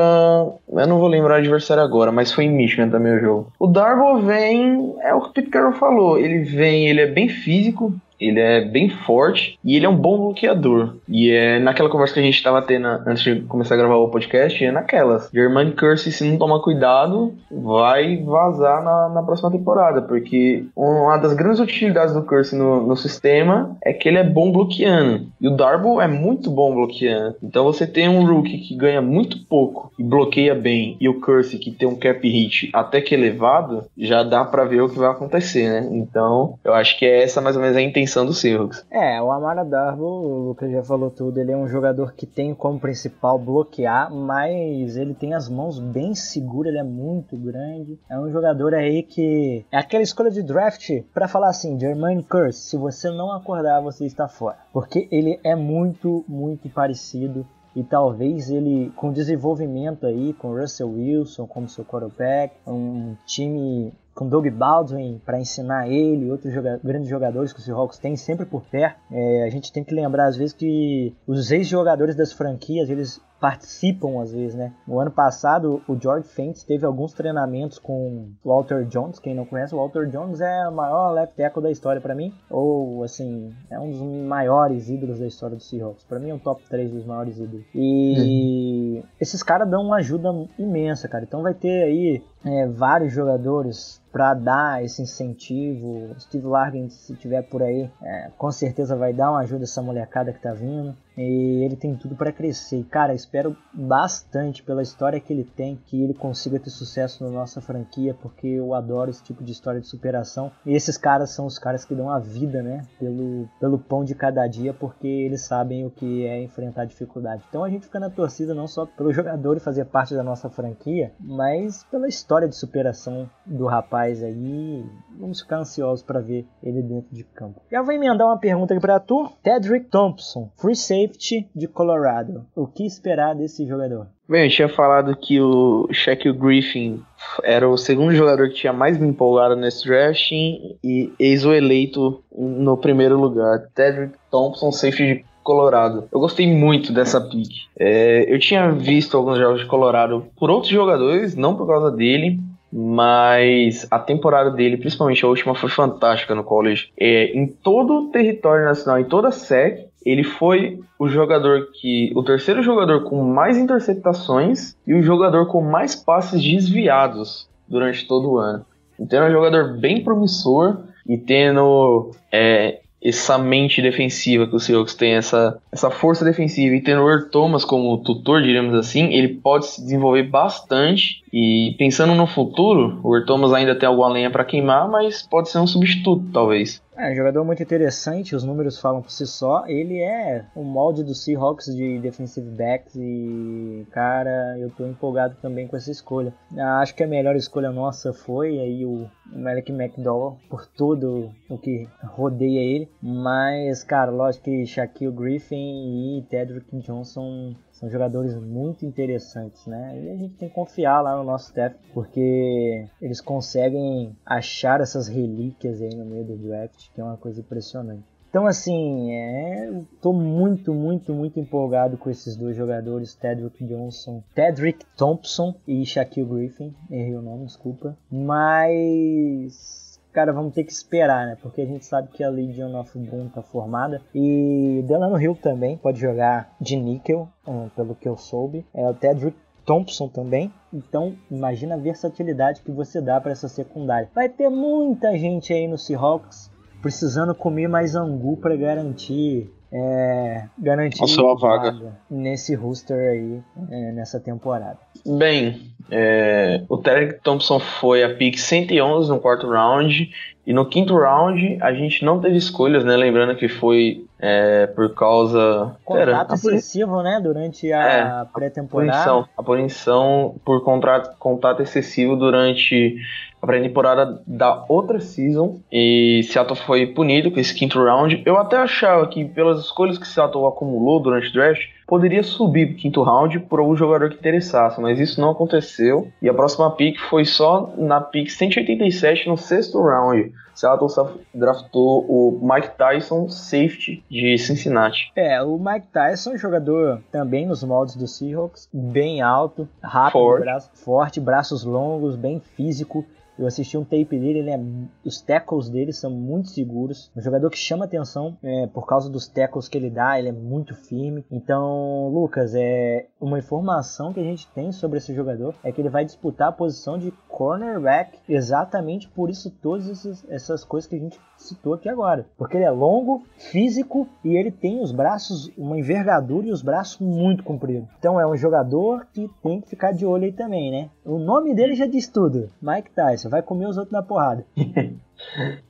Eu não vou lembrar o adversário agora, mas foi em Michigan também o jogo. O Darbo vem. É o que o Pete Carroll falou. Ele vem, ele é bem físico, ele é bem forte e ele é um bom bloqueador. E é naquela conversa que a gente estava tendo antes de começar a gravar o podcast, é naquelas. German Curse, se não tomar cuidado, vai vazar na, na próxima temporada, porque uma das grandes utilidades do Curse no, no sistema é que ele é bom bloqueando. E o Darbo é muito bom bloqueando. Então você tem um rookie que ganha muito pouco e bloqueia bem, e o Curse que tem um cap hit até que elevado, já dá para ver o que vai acontecer, né? Então eu acho que é essa mais ou menos a intenção do Seahawks. É, o Amara Darbo, o Lucas já falou tudo, ele é um jogador que tem como principal bloquear, mas ele tem as mãos bem seguras, ele é muito grande. É um jogador aí que é aquela escolha de draft para falar assim, Jermaine Curse, se você não acordar, você está fora. Porque ele é muito, muito parecido e talvez ele com desenvolvimento aí com Russell Wilson como seu quarterback, um time com Doug Baldwin para ensinar ele e outros joga grandes jogadores que o Seahawks tem sempre por perto. É, a gente tem que lembrar às vezes que os ex-jogadores das franquias eles participam às vezes, né? No ano passado, o George Fentz teve alguns treinamentos com Walter Jones. Quem não conhece, o Walter Jones é o maior left tackle da história para mim, ou assim, é um dos maiores ídolos da história do Seahawks. Para mim é um top 3 dos maiores ídolos. E uhum. esses caras dão uma ajuda imensa, cara. Então vai ter aí é, vários jogadores para dar esse incentivo. Steve Largent, se tiver por aí, é, com certeza vai dar uma ajuda essa molecada que tá vindo. E ele tem tudo para crescer. Cara, espero bastante pela história que ele tem, que ele consiga ter sucesso na nossa franquia, porque eu adoro esse tipo de história de superação. E esses caras são os caras que dão a vida, né, pelo, pelo pão de cada dia, porque eles sabem o que é enfrentar dificuldade. Então a gente fica na torcida não só pelo jogador e fazer parte da nossa franquia, mas pela história de superação do rapaz aí. Vamos ficar ansiosos para ver ele dentro de campo. Já vou emendar uma pergunta aqui para tu. Tedrick Thompson, free safety safety de Colorado. O que esperar desse jogador? Bem, eu tinha falado que o Shaquille Griffin era o segundo jogador que tinha mais me empolgado nesse draft e ex o eleito no primeiro lugar. Tedrick Thompson, safety de Colorado. Eu gostei muito dessa pick. É, eu tinha visto alguns jogos de Colorado por outros jogadores, não por causa dele, mas a temporada dele, principalmente a última, foi fantástica no college. É, em todo o território nacional, em toda a SEC, ele foi o jogador que. o terceiro jogador com mais interceptações e o jogador com mais passes desviados durante todo o ano. Então é um jogador bem promissor e tendo é, essa mente defensiva que o Seahawks tem, essa, essa força defensiva, e tendo o Thomas como tutor, diríamos assim, ele pode se desenvolver bastante. E pensando no futuro, o Thomas ainda tem alguma lenha para queimar, mas pode ser um substituto, talvez. É jogador muito interessante, os números falam por si só. Ele é o molde do Seahawks de defensive backs e, cara, eu tô empolgado também com essa escolha. Acho que a melhor escolha nossa foi aí o Malik McDowell, por tudo o que rodeia ele. Mas, cara, lógico que Shaquille Griffin e Tedrick Johnson são jogadores muito interessantes, né? E a gente tem que confiar lá no nosso staff, porque eles conseguem achar essas relíquias aí no meio do draft, que é uma coisa impressionante. Então, assim, é, tô muito, muito, muito empolgado com esses dois jogadores, Tedrick Johnson, Tedrick Thompson e Shaquille Griffin. Errei o nome, desculpa. Mas cara, vamos ter que esperar, né? Porque a gente sabe que a Legion of Boom tá formada. E Delano Hill também pode jogar de níquel, hum, pelo que eu soube. É o Tedrick Thompson também. Então, imagina a versatilidade que você dá para essa secundária. Vai ter muita gente aí no Seahawks precisando comer mais angu para garantir é, garantir a sua vaga. vaga nesse roster aí é, nessa temporada. Bem, é, o Derek Thompson foi a pick 111 no quarto round e no quinto round a gente não teve escolhas, né? Lembrando que foi é, por causa. Contrato excessivo, né? Durante a é, pré-temporada. A punição por contrato, contato excessivo durante a pré-temporada da outra season. E Seattle foi punido com esse quinto round. Eu até achava que, pelas escolhas que Seattle acumulou durante o draft, poderia subir para o quinto round por algum jogador que interessasse, mas isso não aconteceu. E a próxima pick foi só na pick 187 no sexto round. Seattle draftou o Mike Tyson, safety de Cincinnati. É, o Mike Tyson jogador também nos moldes do Seahawks, bem alto, rápido, forte, braço, forte braços longos, bem físico. Eu assisti um tape dele, ele é, os tackles dele são muito seguros. Um jogador que chama atenção é, por causa dos tackles que ele dá, ele é muito firme. Então, Lucas, é uma informação que a gente tem sobre esse jogador é que ele vai disputar a posição de cornerback exatamente por isso todas essas, essas coisas que a gente citou aqui agora. Porque ele é longo, físico e ele tem os braços, uma envergadura e os braços muito compridos. Então é um jogador que tem que ficar de olho aí também, né? O nome dele já diz tudo: Mike Tyson. Vai comer os outros na porrada. (laughs)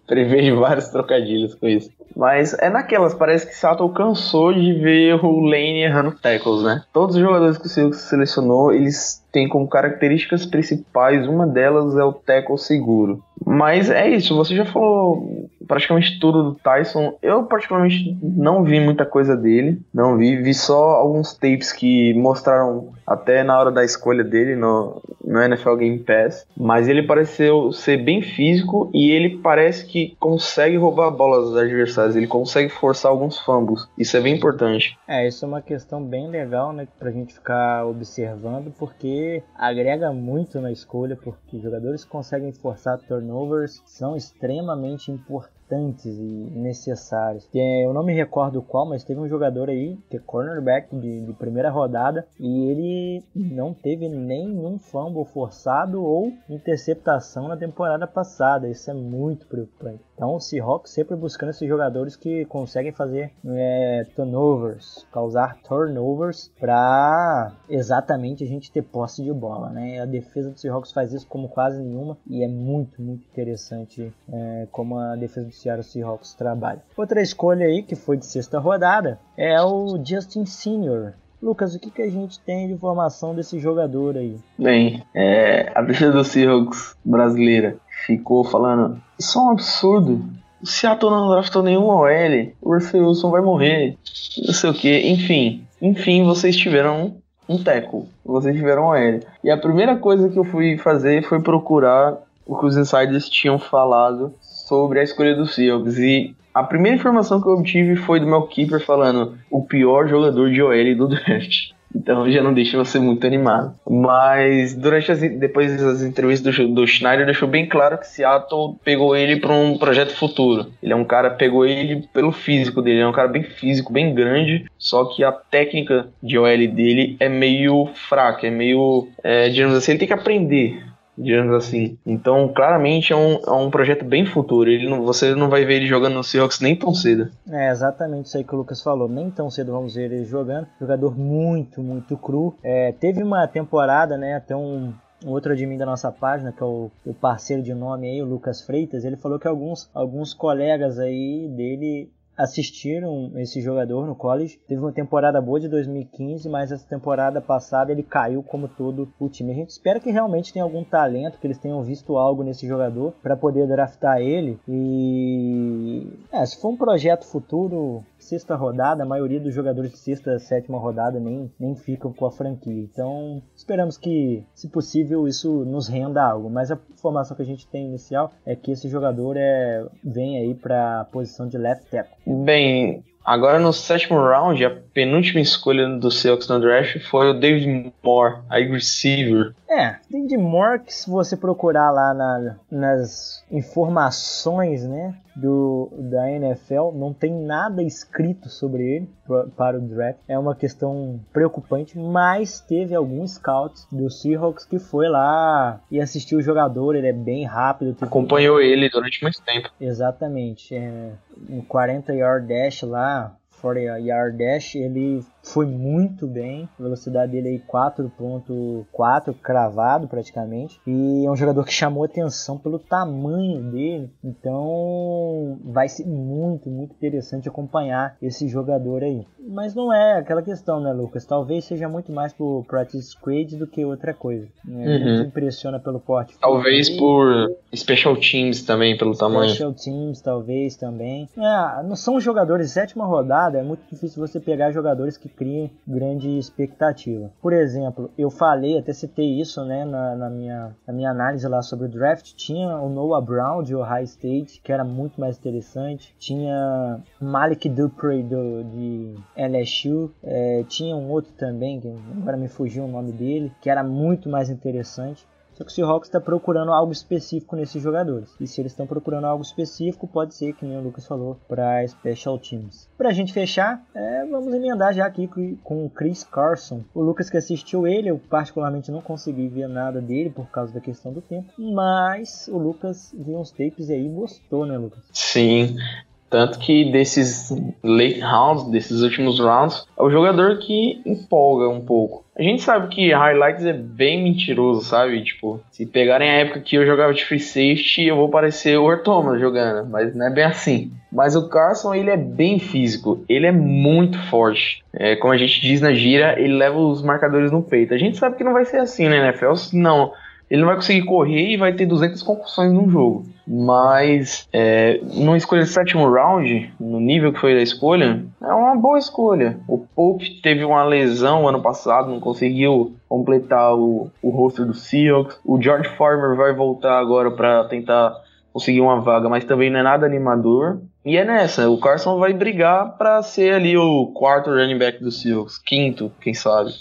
Prevejo vários trocadilhos com isso. Mas é naquelas, parece que Sato cansou de ver o Lane errando tackles, né? Todos os jogadores que o Silvio selecionou, eles têm como características principais, uma delas é o tackle seguro. Mas é isso, você já falou praticamente tudo do Tyson. Eu particularmente não vi muita coisa dele, não vi, vi só alguns tapes que mostraram até na hora da escolha dele no, no NFL Game Pass, mas ele pareceu ser bem físico e ele parece que consegue roubar a bola dos adversários, ele consegue forçar alguns fumbles. Isso é bem importante. É, isso é uma questão bem legal, né, pra gente ficar observando, porque agrega muito na escolha, porque jogadores conseguem forçar turnovers são extremamente importantes importantes e necessários. É, eu não me recordo qual, mas teve um jogador aí, que é cornerback de, de primeira rodada, e ele não teve nenhum fumble forçado ou interceptação na temporada passada. Isso é muito preocupante. Então o Seahawks sempre buscando esses jogadores que conseguem fazer é, turnovers, causar turnovers para exatamente a gente ter posse de bola. Né? A defesa do Seahawks faz isso como quase nenhuma e é muito, muito interessante é, como a defesa do Seattle Seahawks trabalha. Outra escolha aí que foi de sexta rodada é o Justin Senior, Lucas, o que, que a gente tem de informação desse jogador aí? Bem, é, a defesa do Seahawks brasileira ficou falando: Isso é um absurdo. O Seattle não draftou nenhum OL. O Russell Wilson vai morrer. Não sei o que. Enfim. Enfim, vocês tiveram um teco. Vocês tiveram um OL. E a primeira coisa que eu fui fazer foi procurar o que os insiders tinham falado sobre a escolha do Seahawks. E a primeira informação que eu obtive foi do meu keeper falando o pior jogador de OL do draft. Então já não deixa você muito animado. Mas durante as, depois das entrevistas do, do Schneider deixou bem claro que Seattle pegou ele para um projeto futuro. Ele é um cara, pegou ele pelo físico dele, é um cara bem físico, bem grande, só que a técnica de OL dele é meio fraca, é meio, é, digamos assim, ele tem que aprender digamos assim. Então, claramente é um, é um projeto bem futuro. Ele não, você não vai ver ele jogando no Seahawks nem tão cedo. É exatamente isso aí que o Lucas falou. Nem tão cedo vamos ver ele jogando. Jogador muito, muito cru. É, teve uma temporada, né? Até um, um outro admin da nossa página, que é o, o, parceiro de nome aí, o Lucas Freitas, ele falou que alguns, alguns colegas aí dele assistiram esse jogador no college. Teve uma temporada boa de 2015, mas essa temporada passada ele caiu como todo o time. A gente espera que realmente tenha algum talento, que eles tenham visto algo nesse jogador para poder draftar ele. E é, se for um projeto futuro, sexta rodada, a maioria dos jogadores de sexta, sétima rodada nem, nem ficam com a franquia. Então, esperamos que, se possível, isso nos renda algo. Mas a informação que a gente tem inicial é que esse jogador é, vem aí para a posição de left tackle. Bem, Agora no sétimo round, a penúltima escolha do Seahawks no draft foi o David Moore, a receiver. É, David Moore, que se você procurar lá na, nas informações, né, do, da NFL, não tem nada escrito sobre ele pra, para o draft. É uma questão preocupante, mas teve algum scout do Seahawks que foi lá e assistiu o jogador, ele é bem rápido. Acompanhou ele durante muito tempo. Exatamente, é, um 40 yard dash lá, 40 yard dash, ele foi muito bem. A velocidade dele aí 4.4 cravado praticamente. E é um jogador que chamou atenção pelo tamanho dele. Então vai ser muito, muito interessante acompanhar esse jogador aí. Mas não é aquela questão, né, Lucas? Talvez seja muito mais pro practice squad do que outra coisa. Né? Uhum. impressiona pelo porte. Talvez por special teams também, pelo special tamanho. Special teams, talvez também. É, não são jogadores sétima rodada, é muito difícil você pegar jogadores que criem grande expectativa. Por exemplo, eu falei, até citei isso né, na, na, minha, na minha análise lá sobre o draft, tinha o Noah Brown de Ohio State, que era muito mais interessante, tinha Malik Dupree do, de LSU, é, tinha um outro também, que agora me fugiu o nome dele, que era muito mais interessante. Só que o Seahawks está procurando algo específico nesses jogadores. E se eles estão procurando algo específico, pode ser, que nem o Lucas falou, para Special Teams. Para a gente fechar, é, vamos emendar já aqui com o Chris Carson. O Lucas que assistiu ele, eu particularmente não consegui ver nada dele por causa da questão do tempo. Mas o Lucas viu uns tapes aí e gostou, né, Lucas? Sim. Tanto que desses late rounds, desses últimos rounds, é o jogador que empolga um pouco. A gente sabe que highlights é bem mentiroso, sabe? Tipo, se pegarem a época que eu jogava de free safety, eu vou parecer o Thomas jogando, mas não é bem assim. Mas o Carson, ele é bem físico, ele é muito forte. É, como a gente diz na gira, ele leva os marcadores no peito. A gente sabe que não vai ser assim, né, NFL? Não, ele não vai conseguir correr e vai ter 200 concussões num jogo. Mas, é, numa escolha de sétimo round, no nível que foi da escolha, é uma boa escolha. O Pope teve uma lesão ano passado, não conseguiu completar o, o roster do Seahawks. O George Farmer vai voltar agora para tentar conseguir uma vaga, mas também não é nada animador. E é nessa, o Carson vai brigar para ser ali o quarto running back do Seahawks, quinto, quem sabe.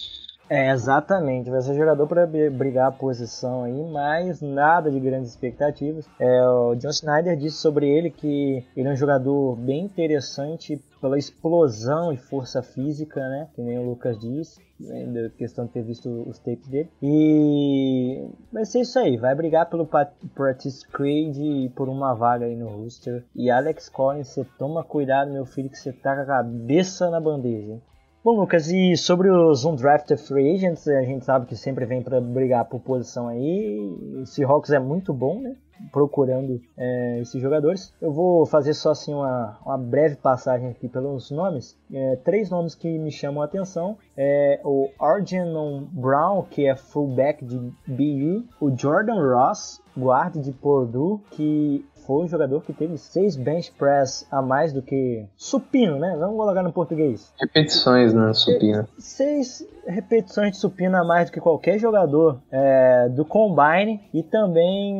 É, exatamente. Vai ser jogador para brigar a posição aí, mas nada de grandes expectativas. É, o John Snyder disse sobre ele que ele é um jogador bem interessante pela explosão e força física, né? Que nem o Lucas disse, ainda questão de ter visto os tapes dele. E vai ser isso aí, vai brigar pelo Practice Creed e por uma vaga aí no roster. E Alex Collins, você toma cuidado, meu filho, que você tá com a cabeça na bandeja. Hein? Bom, Lucas, e sobre os undrafted free agents, a gente sabe que sempre vem para brigar por posição aí. O Seahawks é muito bom, né? Procurando é, esses jogadores. Eu vou fazer só assim uma, uma breve passagem aqui pelos nomes. É, três nomes que me chamam a atenção é o Argenon Brown, que é fullback de BU, o Jordan Ross, guarda de Purdue, que foi um jogador que teve seis bench press a mais do que supino, né? Vamos colocar no português. Repetições, né? Supino. Seis repetições de supino a mais do que qualquer jogador é, do Combine. E também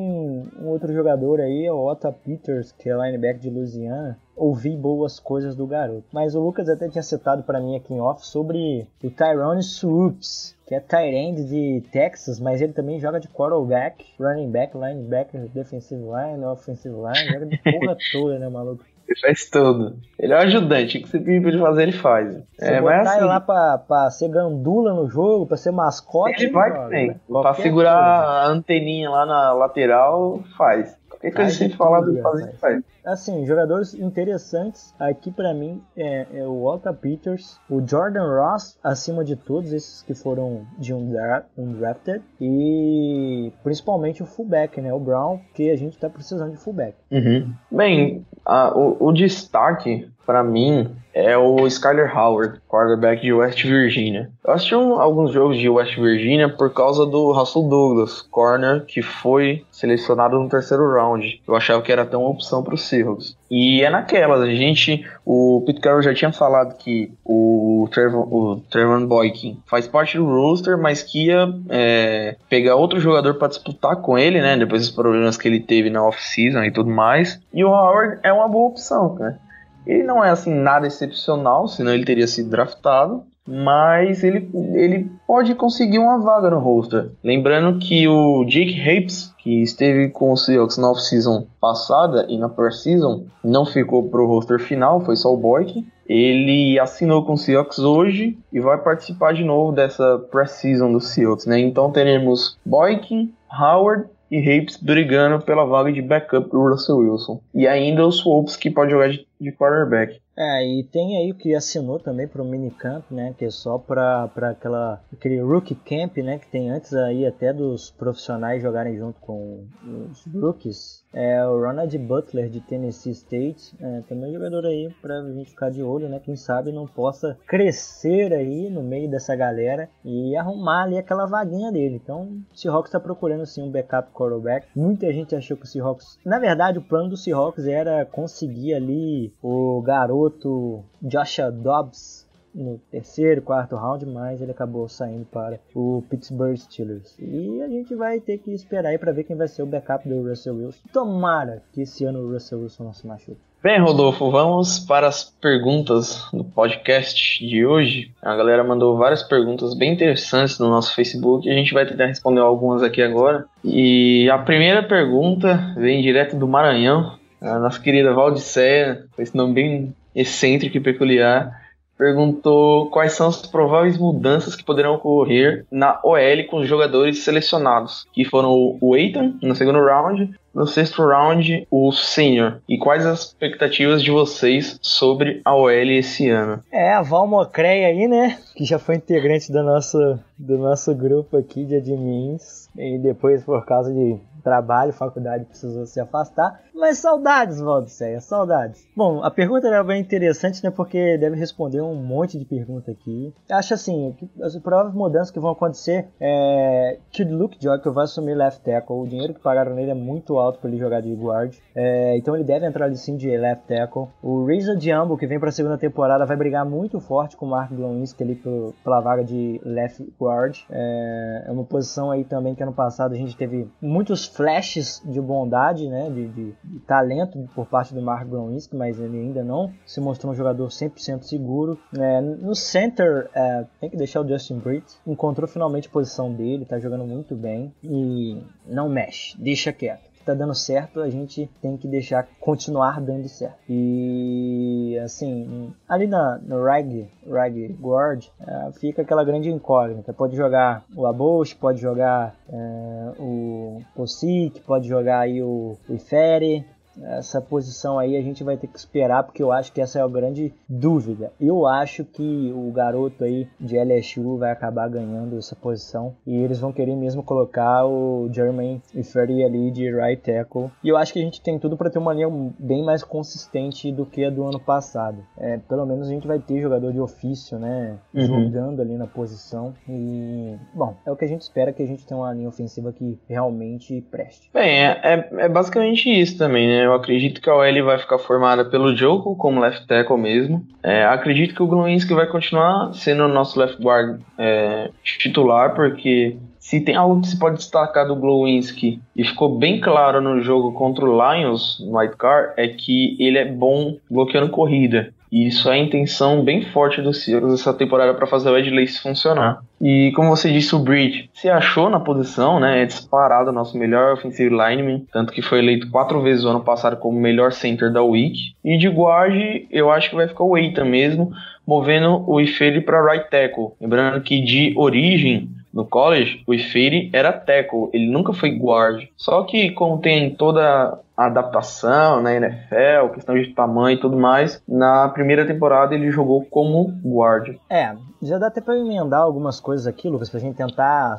um outro jogador aí, o Otto Peters, que é linebacker de Louisiana. Ouvi boas coisas do garoto. Mas o Lucas até tinha citado para mim aqui em off sobre o Tyrone Swoops que é tight end de Texas, mas ele também joga de quarterback, running back, linebacker, defensive line, offensive line, joga de (laughs) porra toda, né, maluco? Ele faz tudo. Ele é um ajudante, o que você pediu de fazer, ele faz. Se é, botar assim, ele lá pra, pra ser gandula no jogo, pra ser mascote, ele, ele vai joga, também. Né? Pra segurar coisa. a anteninha lá na lateral, faz. Qualquer coisa que a gente falar do fazer, faz. Assim, jogadores interessantes aqui para mim é, é, o Walter Peters, o Jordan Ross, acima de todos esses que foram de um, um drafted, e principalmente o fullback, né? O Brown, que a gente tá precisando de fullback. Uhum. Bem, a, o, o destaque para mim, é o Skyler Howard, quarterback de West Virginia. Eu assisti um, alguns jogos de West Virginia por causa do Russell Douglas, corner, que foi selecionado no terceiro round. Eu achava que era até uma opção para os Seahawks. E é naquelas, a gente, o Pete Carroll já tinha falado que o Trevor, o Boykin faz parte do roster, mas que ia é, pegar outro jogador para disputar com ele, né, depois dos problemas que ele teve na off-season e tudo mais. E o Howard é uma boa opção, né. Ele não é assim nada excepcional, senão ele teria sido draftado, mas ele, ele pode conseguir uma vaga no roster. Lembrando que o Jake Hapes, que esteve com o Seahawks na off-season passada e na pre-season, não ficou pro roster final, foi só o Boyk. Ele assinou com o Seahawks hoje e vai participar de novo dessa pre-season do Seahawks, né? Então teremos Boykin, Howard e Rapes brigando pela vaga de backup do Russell Wilson. E ainda os Swopes que pode jogar de, de quarterback. É, e tem aí o que assinou também para o minicamp, né? Que é só para aquela aquele rookie camp, né? Que tem antes aí até dos profissionais jogarem junto com os rookies. É o Ronald Butler de Tennessee State, é, também um jogador aí para a gente ficar de olho, né? Quem sabe não possa crescer aí no meio dessa galera e arrumar ali aquela vaguinha dele. Então, o Seahawks está procurando sim um backup quarterback. Muita gente achou que o Seahawks, na verdade, o plano do Seahawks era conseguir ali o garoto Joshua Dobbs no terceiro, quarto round, mas ele acabou saindo para o Pittsburgh Steelers. E a gente vai ter que esperar aí para ver quem vai ser o backup do Russell Wilson. Tomara que esse ano o Russell Wilson não se machuque. Bem, Rodolfo, vamos para as perguntas do podcast de hoje. A galera mandou várias perguntas bem interessantes no nosso Facebook a gente vai tentar responder algumas aqui agora. E a primeira pergunta vem direto do Maranhão. A nossa querida Valdiceia, esse nome bem excêntrico e peculiar perguntou quais são as prováveis mudanças que poderão ocorrer na OL com os jogadores selecionados, que foram o Eitan no segundo round, no sexto round o Senior. E quais as expectativas de vocês sobre a OL esse ano? É, a Val Mocrey aí, né? Que já foi integrante do nosso, do nosso grupo aqui de admins. E depois, por causa de trabalho, faculdade, precisou se afastar. Mas saudades, Valdicéia, saudades. Bom, a pergunta era bem interessante, né? Porque deve responder um monte de pergunta aqui. Acho assim, que as prováveis mudanças que vão acontecer é que o Luke Joy vai assumir left tackle. O dinheiro que pagaram nele é muito alto para ele jogar de guard. É, então ele deve entrar ali sim de left tackle. O Reza Diambo, que vem para a segunda temporada, vai brigar muito forte com o Mark Glowinski ali pela vaga de left guard. É, é uma posição aí também que ano passado a gente teve muitos flashes de bondade, né, de, de, de talento por parte do Mark Browinski, mas ele ainda não se mostrou um jogador 100% seguro. É, no center, é, tem que deixar o Justin Britt, encontrou finalmente a posição dele, tá jogando muito bem e não mexe, deixa quieto tá dando certo, a gente tem que deixar continuar dando certo. E assim, ali na, no Rag, Rag Guard, é, fica aquela grande incógnita. Pode jogar o Abosh, pode jogar é, o Posic, pode jogar aí o, o Ifere, essa posição aí a gente vai ter que esperar, porque eu acho que essa é a grande dúvida. Eu acho que o garoto aí de LSU vai acabar ganhando essa posição e eles vão querer mesmo colocar o Jermaine Ferry ali de right tackle. E eu acho que a gente tem tudo para ter uma linha bem mais consistente do que a do ano passado. É, pelo menos a gente vai ter jogador de ofício, né, uhum. jogando ali na posição. E, bom, é o que a gente espera que a gente tenha uma linha ofensiva que realmente preste. Bem, é, é, é basicamente isso também, né? Eu acredito que a OL vai ficar formada pelo Joko como left tackle mesmo. É, acredito que o Glowinski vai continuar sendo o nosso left guard é, titular, porque se tem algo que se pode destacar do Glowinski e ficou bem claro no jogo contra o Lions no White Car é que ele é bom bloqueando corrida. E isso é a intenção bem forte do Seahawks essa temporada para fazer o Ed Lace funcionar. E como você disse, o Bridge se achou na posição, né? É disparado o nosso melhor offensive lineman, tanto que foi eleito quatro vezes o ano passado como melhor center da week. E de guard, eu acho que vai ficar o Eita mesmo, movendo o Ifele para right tackle. Lembrando que de origem no college, o Ifeiri era tackle, ele nunca foi guard. Só que como tem toda a adaptação na NFL, questão de tamanho e tudo mais, na primeira temporada ele jogou como guard. É, já dá até para emendar algumas coisas aqui, Lucas, pra gente tentar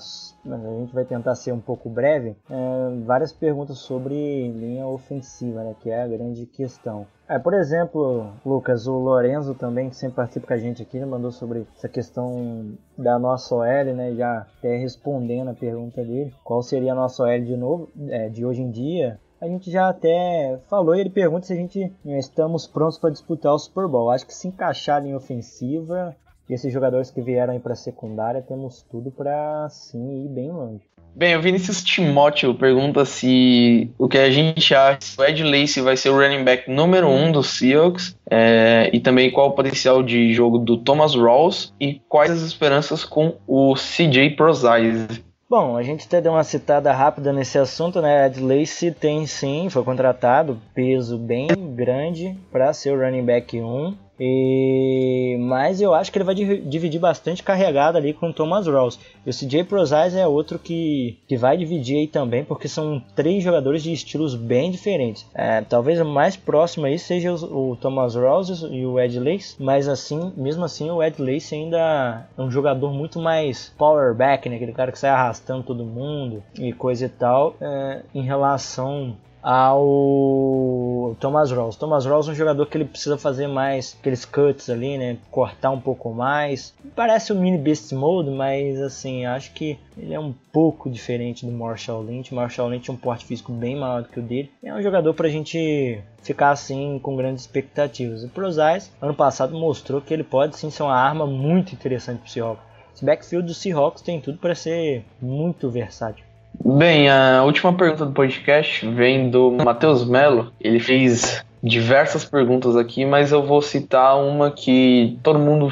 a gente vai tentar ser um pouco breve, é, várias perguntas sobre linha ofensiva, né, que é a grande questão. É, por exemplo, Lucas, o Lorenzo também, que sempre participa com a gente aqui, mandou sobre essa questão da nossa OL, né, já até respondendo a pergunta dele, qual seria a nossa OL de novo, é, de hoje em dia, a gente já até falou e ele pergunta se a gente né, estamos prontos para disputar o Super Bowl. Acho que se encaixar em ofensiva e esses jogadores que vieram aí para secundária, temos tudo para sim ir bem longe. Bem, o Vinícius Timóteo pergunta se o que a gente acha se o Ed Lacy vai ser o running back número um do Seahawks é, e também qual o potencial de jogo do Thomas Rawls e quais as esperanças com o CJ Prozise. Bom, a gente até deu uma citada rápida nesse assunto, né? Ed Lacy tem sim, foi contratado, peso bem grande para ser o running back 1. E... Mas eu acho que ele vai dividir bastante carregada ali com o Thomas Rawls. E o CJ Prozais é outro que, que vai dividir aí também, porque são três jogadores de estilos bem diferentes. É, talvez o mais próximo aí seja o, o Thomas Rawls e o Ed Lace, mas assim, mesmo assim o Ed Lace ainda é um jogador muito mais power back, né? aquele cara que sai arrastando todo mundo e coisa e tal, é, em relação ao Thomas Rawls. Thomas Rawls é um jogador que ele precisa fazer mais aqueles cuts ali, né? Cortar um pouco mais. Parece o mini Beast Mode, mas assim, acho que ele é um pouco diferente do Marshall Lynch. Marshall Lynch é um porte físico bem maior do que o dele. É um jogador pra gente ficar assim com grandes expectativas. O Prozais, ano passado, mostrou que ele pode sim ser uma arma muito interessante pro Seahawks. Esse backfield do Seahawks tem tudo para ser muito versátil. Bem, a última pergunta do podcast vem do Matheus Melo. Ele fez diversas perguntas aqui, mas eu vou citar uma que todo mundo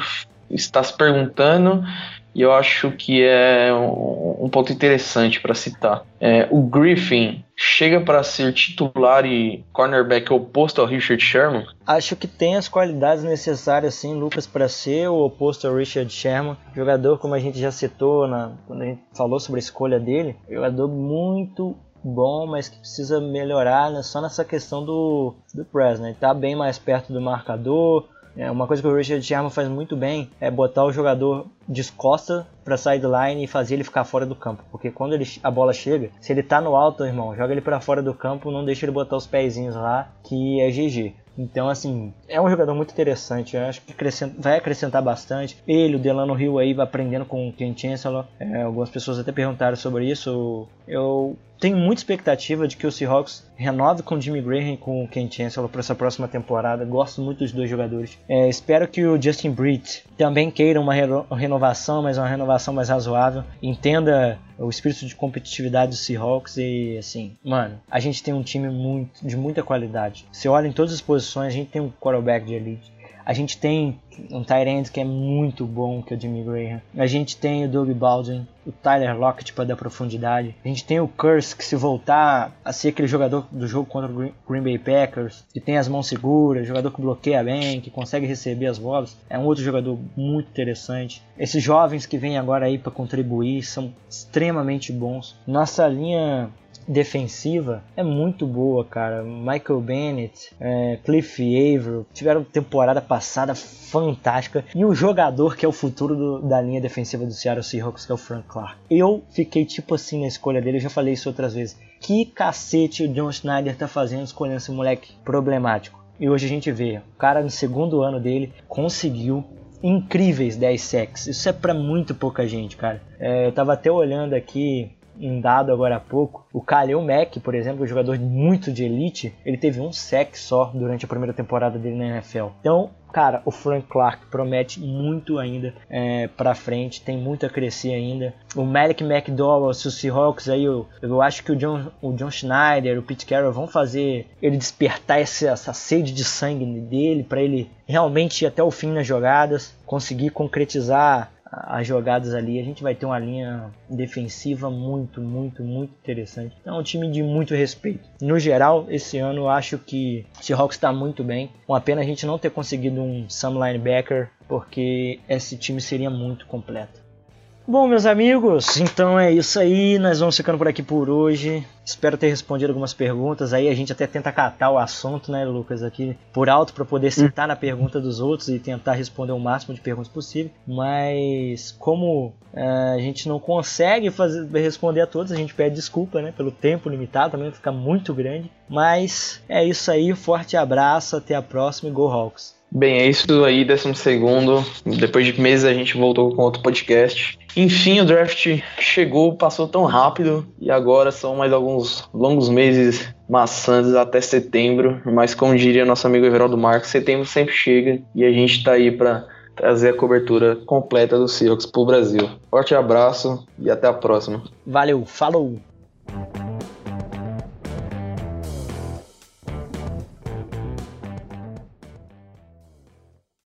está se perguntando e eu acho que é um, ponto interessante para citar. É, o Griffin chega para ser titular e cornerback oposto ao Richard Sherman? Acho que tem as qualidades necessárias, sim, Lucas, para ser o oposto ao Richard Sherman. Jogador, como a gente já citou na, quando a gente falou sobre a escolha dele, jogador muito bom, mas que precisa melhorar né, só nessa questão do, do press. Né? Tá bem mais perto do marcador, é, uma coisa que o Richard Sherman faz muito bem é botar o jogador descosta para sideline e fazer ele ficar fora do campo. Porque quando ele, a bola chega, se ele tá no alto, irmão, joga ele para fora do campo, não deixa ele botar os pezinhos lá, que é GG. Então, assim, é um jogador muito interessante. Eu acho que vai acrescentar bastante. Ele, o Delano Hill aí, vai aprendendo com o Ken Chancellor. É, algumas pessoas até perguntaram sobre isso. Eu tenho muita expectativa de que o Seahawks renove com o Jimmy Graham e com o Ken Chancellor para essa próxima temporada. Gosto muito dos dois jogadores. É, espero que o Justin Britt também queira uma renovação, mas uma renovação mais razoável. Entenda o espírito de competitividade do Seahawks e assim, mano, a gente tem um time muito, de muita qualidade. Você olha em todas as posições, a gente tem um quarterback de elite. A gente tem um end que é muito bom, que é o Jimmy Graham. A gente tem o Doug Baldwin, o Tyler Lockett para dar profundidade. A gente tem o Curse que se voltar a ser aquele jogador do jogo contra o Green Bay Packers, que tem as mãos seguras, jogador que bloqueia bem, que consegue receber as bolas, é um outro jogador muito interessante. Esses jovens que vêm agora aí para contribuir são extremamente bons. Nossa linha defensiva é muito boa, cara. Michael Bennett, é, Cliff Averill tiveram temporada passada fantástica. E o jogador que é o futuro do, da linha defensiva do Seattle Seahawks, que é o Frank Clark. Eu fiquei tipo assim na escolha dele, eu já falei isso outras vezes. Que cacete o John Schneider tá fazendo escolhendo esse moleque problemático. E hoje a gente vê, o cara no segundo ano dele conseguiu incríveis 10 sacks. Isso é para muito pouca gente, cara. É, eu tava até olhando aqui um dado agora há pouco. O Kaleo Mack, por exemplo, um jogador muito de elite, ele teve um sec só durante a primeira temporada dele na NFL. Então, cara, o Frank Clark promete muito ainda é, pra frente, tem muito a crescer ainda. O Malik McDowell, o Seahawks aí, eu, eu acho que o John, o John Schneider, o Pete Carroll vão fazer ele despertar essa, essa sede de sangue dele, para ele realmente ir até o fim nas jogadas, conseguir concretizar as jogadas ali, a gente vai ter uma linha defensiva muito, muito, muito interessante. É um time de muito respeito. No geral, esse ano eu acho que o Seahawks está muito bem. Uma pena a gente não ter conseguido um Sam linebacker, porque esse time seria muito completo. Bom, meus amigos, então é isso aí. Nós vamos ficando por aqui por hoje. Espero ter respondido algumas perguntas. Aí a gente até tenta catar o assunto, né, Lucas, aqui por alto para poder citar na pergunta dos outros e tentar responder o máximo de perguntas possível. Mas como é, a gente não consegue fazer, responder a todos, a gente pede desculpa, né, pelo tempo limitado, também fica muito grande. Mas é isso aí. Forte abraço, até a próxima e Go Hawks! Bem, é isso aí, décimo segundo. Depois de meses a gente voltou com outro podcast. Enfim, o draft chegou, passou tão rápido e agora são mais alguns longos meses maçantes até setembro. Mas como diria nosso amigo Everaldo Marques, setembro sempre chega e a gente está aí para trazer a cobertura completa do Seahawks para o Brasil. Forte abraço e até a próxima. Valeu, falou!